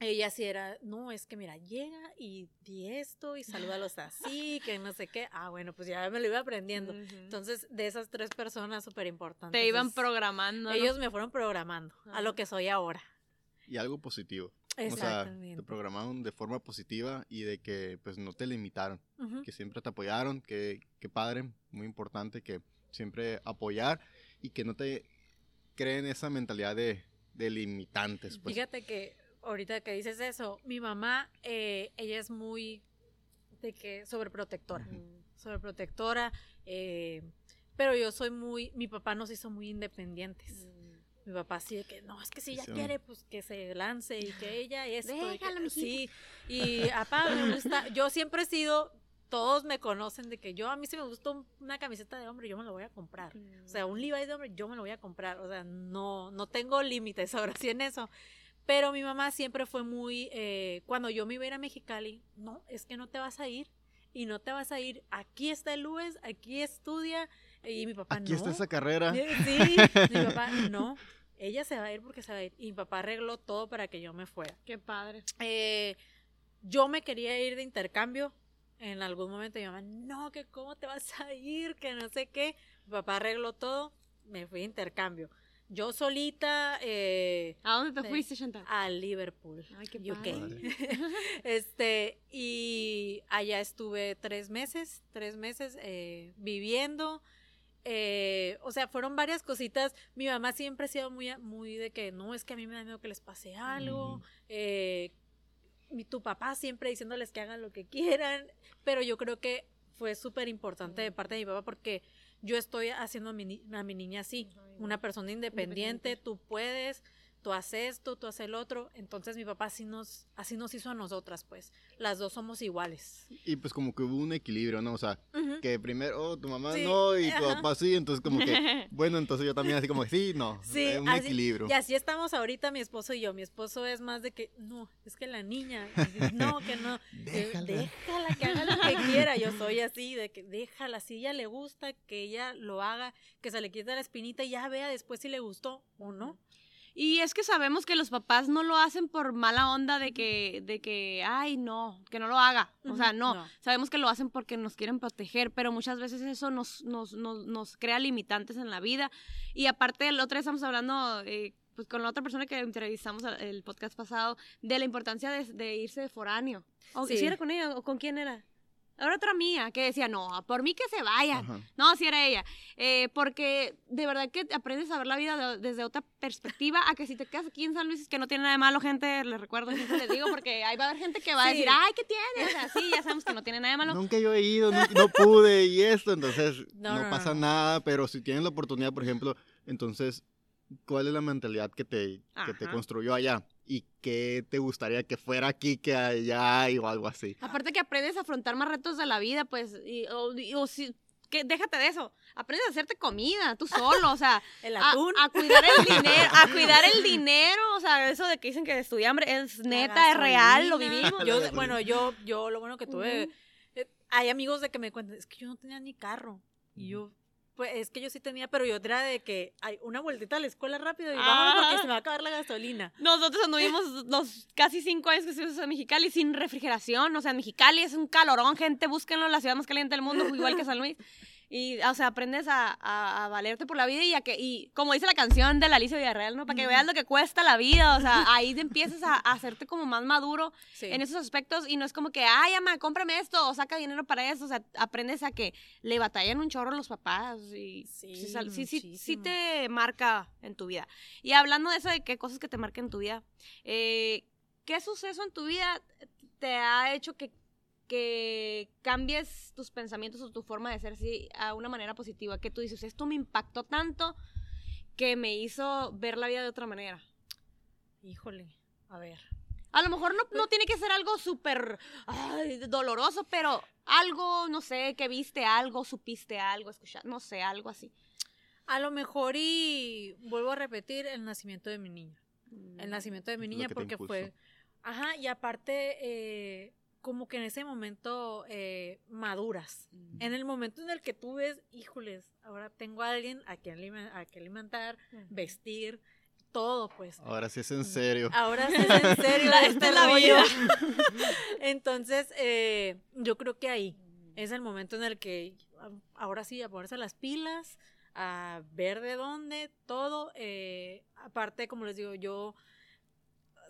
ella sí era, no, es que mira, llega y di esto y salúdalos así, que no sé qué. Ah, bueno, pues ya me lo iba aprendiendo. Entonces, de esas tres personas súper importantes. te iban programando. ¿no? Ellos me fueron programando a lo que soy ahora. Y algo positivo. O sea, Exactamente. te programaron de forma positiva y de que pues no te limitaron, que siempre te apoyaron, que, que padre, muy importante que siempre apoyar y que no te creen esa mentalidad de, de limitantes. Pues. Fíjate que ahorita que dices eso, mi mamá, eh, ella es muy de que sobreprotectora. Sobreprotectora, eh, pero yo soy muy, mi papá nos hizo muy independientes. Mm. Mi papá sí de que, no, es que si ella Sí. quiere, pues que se lance y que ella <laughs> esto. y que- Déjala, mijita. sí, y me gusta, yo siempre he sido, todos me conocen de que yo, a mí si me gusta un- una camiseta de hombre, yo me la voy a comprar. O sea, un Levi's de hombre, yo me lo voy a comprar. O sea, no, no tengo límites ahora sí en eso. Pero mi mamá siempre fue muy, eh, cuando yo me iba a ir a Mexicali, no, es que no te vas a ir. Y no te vas a ir. Aquí está el Luis, aquí estudia. Y mi papá Aquí no. está esa carrera. Eh, Sí, <laughs> mi papá no. Ella se va a ir porque se va a ir. Y mi papá arregló todo para que yo me fuera. Qué padre. Eh, yo me quería ir de intercambio. En algún momento mi mamá, no, que cómo te vas a ir, que no sé qué. Mi papá arregló todo, me fui de intercambio. Yo solita eh, ¿A dónde te fuiste, Chantal? a Liverpool, Ay, qué UK. <laughs> este, y allá estuve tres meses, tres meses eh, viviendo. eh, o sea, fueron varias cositas. Mi mamá siempre ha sido muy, muy de que no, es que a mí me da miedo que les pase algo. Eh, mi, tu papá siempre diciéndoles que hagan lo que quieran. Pero yo creo que fue súper importante de parte de mi papá porque yo estoy haciendo a mi, a mi niña así, una persona independiente, Independiente. tú puedes, tú haces esto, tú haces el otro. Entonces mi papá así nos, así nos hizo a nosotras, pues. Las dos somos iguales. Y pues como que hubo un equilibrio, ¿no? O sea, Ujú. que primero oh, tu mamá Sí, no y tu papá sí, entonces como que, <laughs> bueno, entonces yo también así como que sí, no, Sí, un así- equilibrio. Y así estamos ahorita mi esposo y yo. Mi esposo es más de que, no, es que la niña, y no, que no. <laughs> Déjala. déjala que haga lo que quiera. Yo soy así, de que déjala, si ella le gusta, que ella lo haga, que se le quite la espinita y ya vea después si le gustó o no. Y es que sabemos que los papás no lo hacen por mala onda de que, de que, ay, no, que no lo haga. O sea, no. no. Sabemos que lo hacen porque nos quieren proteger, pero muchas veces eso nos, nos, nos, nos crea limitantes en la vida. Y aparte, el otro día estamos hablando eh, pues, con la otra persona que entrevistamos el podcast pasado de la importancia de, de irse de foráneo. O Sí. si era con ella o con quién era. Era otra mía que decía, no, por mí que se vayan. Ajá. No, sí era ella. Eh, porque de verdad que aprendes a ver la vida de- desde otra perspectiva a que si te quedas aquí en San Luis, que no tiene nada de malo, gente, les recuerdo, siempre les digo, porque ahí va a haber gente que va a Sí. decir, ay, ¿qué tiene? O sea, sí, ya sabemos que no tiene nada de malo. Nunca yo he ido, no, no pude y esto, entonces No, no, no, pasa nada, pero si tienen la oportunidad, por ejemplo, entonces, ¿cuál es la mentalidad que te, que te construyó allá? ¿Y qué te gustaría que fuera aquí que allá y o algo así? Aparte que aprendes a afrontar más retos de la vida, pues, y, o, y- o si, que déjate de eso, aprendes a hacerte comida, tú solo, o sea, <laughs> El a, atún. a cuidar el dinero, a <laughs> cuidar el dinero, o sea, eso de que dicen que estudiar hambre es neta, es real, lo vivimos. Yo, <laughs> bueno, yo, yo lo bueno que tuve, eh, hay amigos de que me cuentan, es que yo no tenía ni carro. Y yo, pues es que yo sí tenía, pero yo era de que hay una vueltita a la escuela rápido y vámonos porque Ah. se me va a acabar la gasolina. Nosotros anduvimos <laughs> los casi cinco años que estuvimos en Mexicali sin refrigeración. O sea, en Mexicali es un calorón, gente, búsquenlo, la ciudad más caliente del mundo, igual que San Luis. Y, o sea, aprendes a, a- a valerte por la vida y a que, y como dice la canción de la Alicia Villarreal, ¿no? Para que veas lo que cuesta la vida. O sea, ahí te empiezas a, a hacerte como más maduro Sí. en esos aspectos y no es como que, ay, ama, cómprame esto o saca dinero para eso. O sea, aprendes a que le batallan un chorro los papás y Sí, sí, sal- sí, sí, sí te marca en tu vida. Y hablando de eso, de qué cosas que te marcan en tu vida, eh, ¿qué suceso en tu vida te ha hecho que que cambies tus pensamientos o tu forma de ser así a una manera positiva, que tú dices, esto me impactó tanto que me hizo ver la vida de otra manera. Híjole, a ver. A lo mejor no, no tiene que ser algo súper doloroso, pero algo, no sé, que viste algo, supiste algo, escuchar, no sé, algo así. A lo mejor y vuelvo a repetir el nacimiento de mi niña. El nacimiento de mi niña porque impulsó. fue... Ajá, y aparte, eh, como que en ese momento eh, maduras. En el momento en el que tú ves, híjoles, ahora tengo a alguien a quien, a quien alimentar, vestir, todo, pues. Ahora sí es en serio. Ahora sí es en serio La- este esta es la vida. <laughs> Entonces, eh, yo creo que ahí es el momento en el que ahora sí a ponerse las pilas, a ver de dónde, todo. eh, aparte, como les digo, yo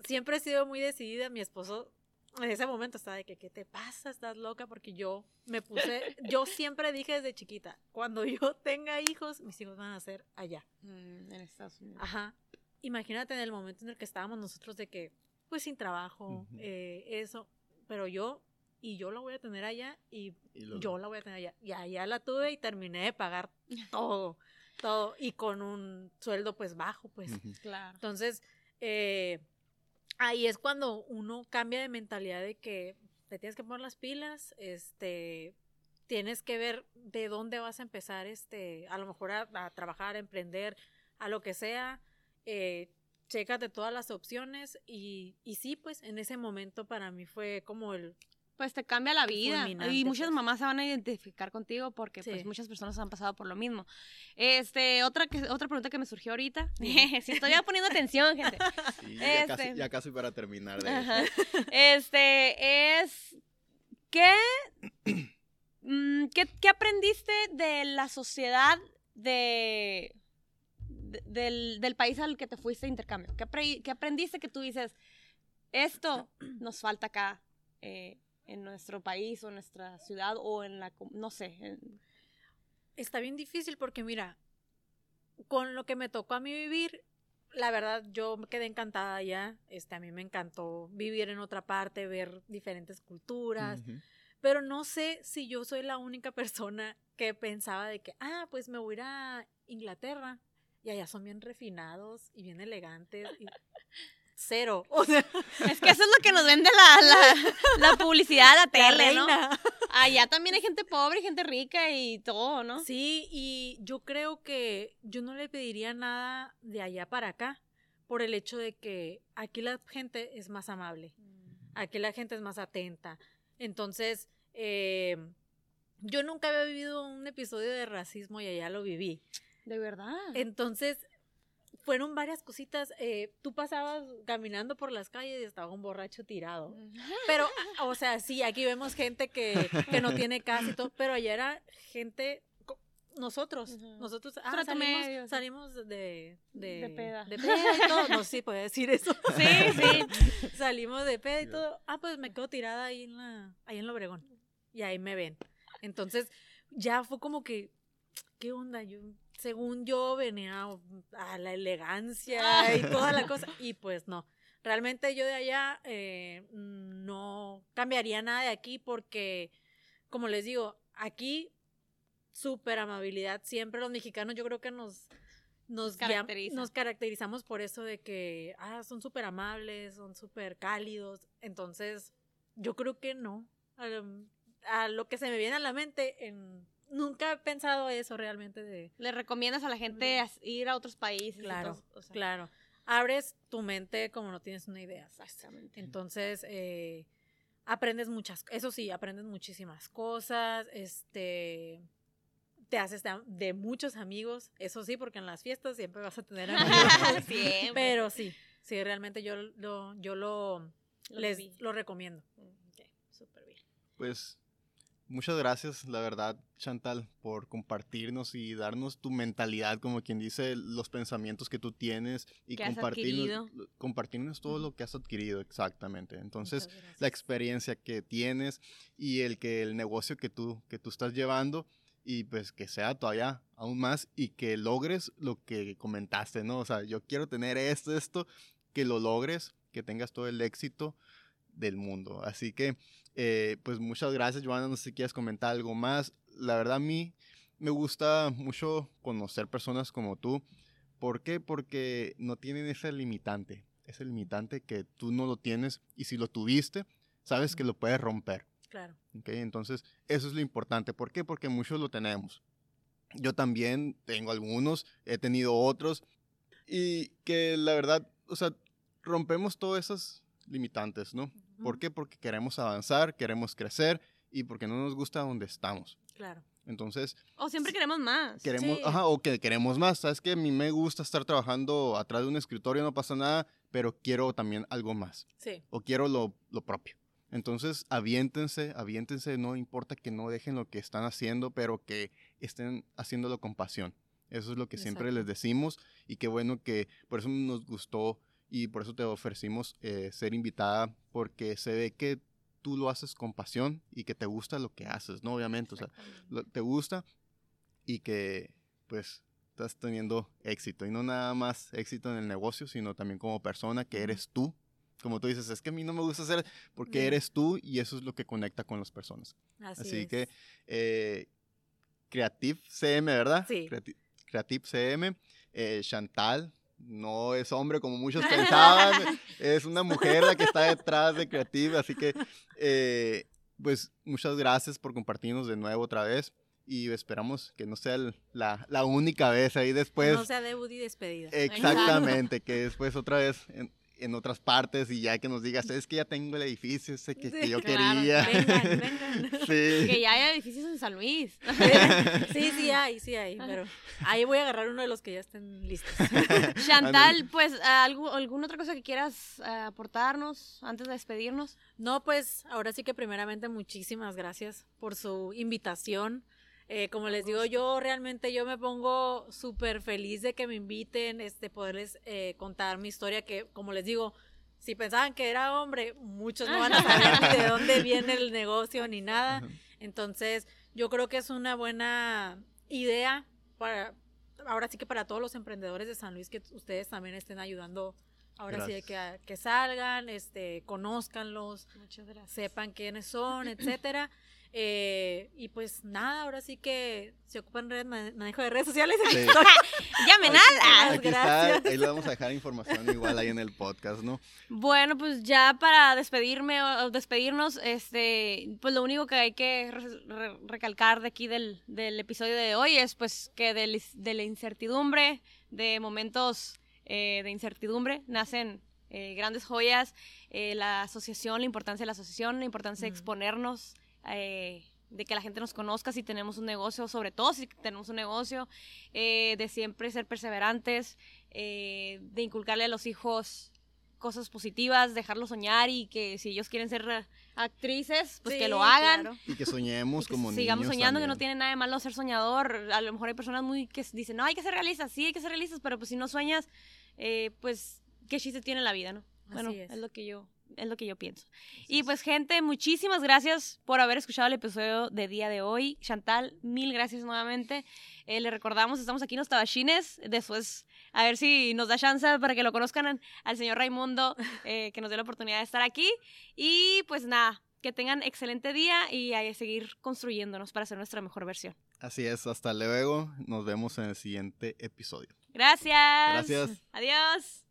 siempre he sido muy decidida. Mi esposo en ese momento estaba de que, ¿qué te pasa? ¿Estás loca? Porque yo me puse, yo <laughs> siempre dije desde chiquita, cuando yo <laughs> tenga hijos, mis hijos van a ser allá. Mm, en Estados Unidos. Ajá. Imagínate en el momento en el que estábamos nosotros de que, pues sin trabajo, Ujú. eh, eso, pero yo, y yo la voy a tener allá, y Y yo la voy a tener allá. Y allá la tuve y terminé de pagar todo, todo, y con un sueldo pues bajo, pues. Ujú. Claro. Entonces, eh, ahí es cuando uno cambia de mentalidad de que te tienes que poner las pilas, este, tienes que ver de dónde vas a empezar, este, a lo mejor a, a trabajar, a emprender, a lo que sea, eh, chécate todas las opciones y, y sí, pues en ese momento para mí fue como el, Pues te cambia la vida. Fulminante, Y muchas pues. mamás se van a identificar contigo porque pues muchas personas han pasado por lo mismo. Este, otra que, otra pregunta que me surgió ahorita. <laughs> si <laughs> estoy ya poniendo atención, gente. <laughs> Sí, ya, casi, Este. ya casi para terminar de Ajá. Este es ¿qué, mm, qué qué aprendiste de la sociedad de, de- del, del país al que te fuiste de intercambio? ¿Qué, qué aprendiste que tú dices esto <clears throat> nos falta acá eh, en nuestro país o nuestra ciudad o en la com- no sé en- está bien difícil porque mira, con lo que me tocó a mí vivir, la verdad yo me quedé encantada allá, este, a mí me encantó vivir en otra parte, ver diferentes culturas, pero no sé si yo soy la única persona que pensaba de que, ah, pues me voy a ir a Inglaterra y allá son bien refinados y bien elegantes. y- Cero. O sea, es que eso es lo que nos vende la, la, la publicidad la <laughs> la tele no allá también hay gente pobre y gente rica y todo no Sí, y yo creo que yo no le pediría nada de allá para acá por el hecho de que aquí la gente es más amable, aquí la gente es más atenta. Entonces, eh, yo nunca había vivido un episodio de racismo y allá lo viví. de verdad Entonces, fueron varias cositas. eh, tú pasabas caminando por las calles y estaba un borracho tirado. Pero, o sea, sí, aquí vemos gente que, que no tiene casa y todo, pero allá era gente, nosotros, Ujú. nosotros, ah, salimos, medio, sí. salimos de, de, De peda. de peda y todo, no si puede decir eso. <laughs> sí sí <laughs> Salimos de peda y todo, ah, pues me quedo tirada ahí en la, ahí en el Obregón, y ahí me ven. Entonces, ya fue como que, ¿qué onda? Yo, según yo, venía a la elegancia y toda la cosa, y pues no. Realmente yo de allá eh, no cambiaría nada de aquí porque, como les digo, aquí súper amabilidad siempre. Los mexicanos yo creo que nos, nos, llam- Caracteriza. nos caracterizamos por eso de que ah, son súper amables, son súper cálidos. Entonces, yo creo que no. Al- A, lo que se me viene a la mente, en, nunca he pensado eso realmente de... le recomiendas a la gente ir a otros países Claro, todo, o sea, Claro. Abres tu mente como no tienes una idea. exactamente Entonces, eh, aprendes muchas, eso sí, aprendes muchísimas cosas, este, te haces de, de muchos amigos, eso sí, porque en las fiestas siempre vas a tener <laughs> amigos. Siempre. Pero sí, sí, realmente yo lo, yo lo, Lo les lo recomiendo. Mm, ok, súper bien. Pues muchas gracias, la verdad, Chantal, por compartirnos y darnos tu mentalidad, como quien dice, los pensamientos que tú tienes y compartirnos, compartirnos todo lo que has adquirido, exactamente. Entonces, la experiencia que tienes y el que el negocio que tú, que tú estás llevando y pues que sea todavía aún más y que logres lo que comentaste, ¿no? O sea, yo quiero tener esto, esto, que lo logres, que tengas todo el éxito del mundo. Así que, eh, pues muchas gracias, Joana. No sé si quieres comentar algo más. La verdad, a mí me gusta mucho conocer personas como tú. ¿Por qué? Porque no tienen ese limitante. Ese limitante que tú no lo tienes y si lo tuviste, sabes que lo puedes romper. Claro. ¿ok? Entonces, eso es lo importante. ¿Por qué? Porque muchos lo tenemos. Yo también tengo algunos, he tenido otros, y que la verdad, o sea, rompemos todas esas limitantes, ¿no? ¿Por qué? Porque queremos avanzar, queremos crecer y porque no nos gusta donde estamos. Claro. Entonces, O siempre queremos más. queremos, Sí. ajá, o que queremos más. Sabes que a mí me gusta estar trabajando atrás de un escritorio, no pasa nada, pero quiero también algo más Sí. o quiero lo, lo propio. Entonces, aviéntense, aviéntense, no importa que no dejen lo que están haciendo, pero que estén haciéndolo con pasión. Eso es lo que siempre Exacto. les decimos y qué bueno que por eso nos gustó y por eso te ofrecimos eh, ser invitada, porque se ve que tú lo haces con pasión y que te gusta lo que haces, ¿no? Obviamente, o sea, lo- te gusta y que pues estás teniendo éxito y no nada más éxito en el negocio, sino también como persona que eres tú. Como tú dices, es que a mí no me gusta hacer porque Ujú. eres tú y eso es lo que conecta con las personas. Así, Así es. que eh, Creative CM, ¿verdad? Sí. Creati- Creative CM, eh, Chantal. No es hombre como muchos <laughs> pensaban, es una mujer la que está detrás de Creative, así que eh, pues muchas gracias por compartirnos de nuevo otra vez y esperamos que no sea el- la, la única vez ahí después. no sea debut y despedida. Exactamente, que después otra vez en, en otras partes y ya que nos digas, es que ya tengo el edificio ese que, yo claro, quería. Vengan, <laughs> vengan. Sí. Que ya hay edificios en San Luis. <laughs> Sí, sí hay, sí hay, pero ahí voy a agarrar uno de los que ya estén listos. <laughs> Chantal, pues, ¿algo, ¿alguna otra cosa que quieras eh, aportarnos antes de despedirnos? No, pues ahora sí que primeramente muchísimas gracias por su invitación. Eh, como les digo, yo realmente yo me pongo súper feliz de que me inviten, este, poderles eh, contar mi historia, que como les digo, si pensaban que era hombre, muchos no van a saber ni de dónde <laughs> viene el negocio ni nada. Entonces, yo creo que es una buena idea para, ahora sí que para todos los emprendedores de San Luis, que ustedes también estén ayudando, ahora sí de que, que salgan, este, conózcanlos, sepan quiénes son, etcétera. <clears throat> Eh, y pues nada, ahora sí que se ocupan red, mane- manejo de redes sociales. Sí. <laughs> ¡Llamen! Aquí está, gracias. ahí le vamos a dejar información igual ahí en el podcast, ¿no? Bueno, pues ya para despedirme o despedirnos, este, pues lo único que hay que re- re- recalcar de aquí del, del episodio de hoy es pues que del- de la incertidumbre, de momentos eh, de incertidumbre, nacen eh, grandes joyas, eh, la asociación, la importancia de la asociación, la importancia de exponernos, eh, de que la gente nos conozca si tenemos un negocio, sobre todo si tenemos un negocio, eh, de siempre ser perseverantes, eh, de inculcarle a los hijos cosas positivas, dejarlos soñar y que si ellos quieren ser actrices, pues que lo hagan. claro. Y que soñemos y que como sigamos niños soñando, que no tiene nada de malo ser soñador. A lo mejor hay personas muy que dicen, no, hay que ser realistas, sí, hay que ser realistas, pero pues si no sueñas, eh, pues qué chiste tiene la vida, ¿no? Bueno, Así es. es. lo que yo es lo que yo pienso. Y pues gente, muchísimas gracias por haber escuchado el episodio de día de hoy. Chantal, mil gracias nuevamente. Eh, le recordamos, estamos aquí en los tabachines, después a ver si nos da chance para que lo conozcan al- señor Raimundo, eh, que nos dio la oportunidad de estar aquí. Y pues nada, que tengan excelente día y a seguir construyéndonos para ser nuestra mejor versión. Así es, hasta luego. Nos vemos en el siguiente episodio. Gracias. Gracias. Adiós.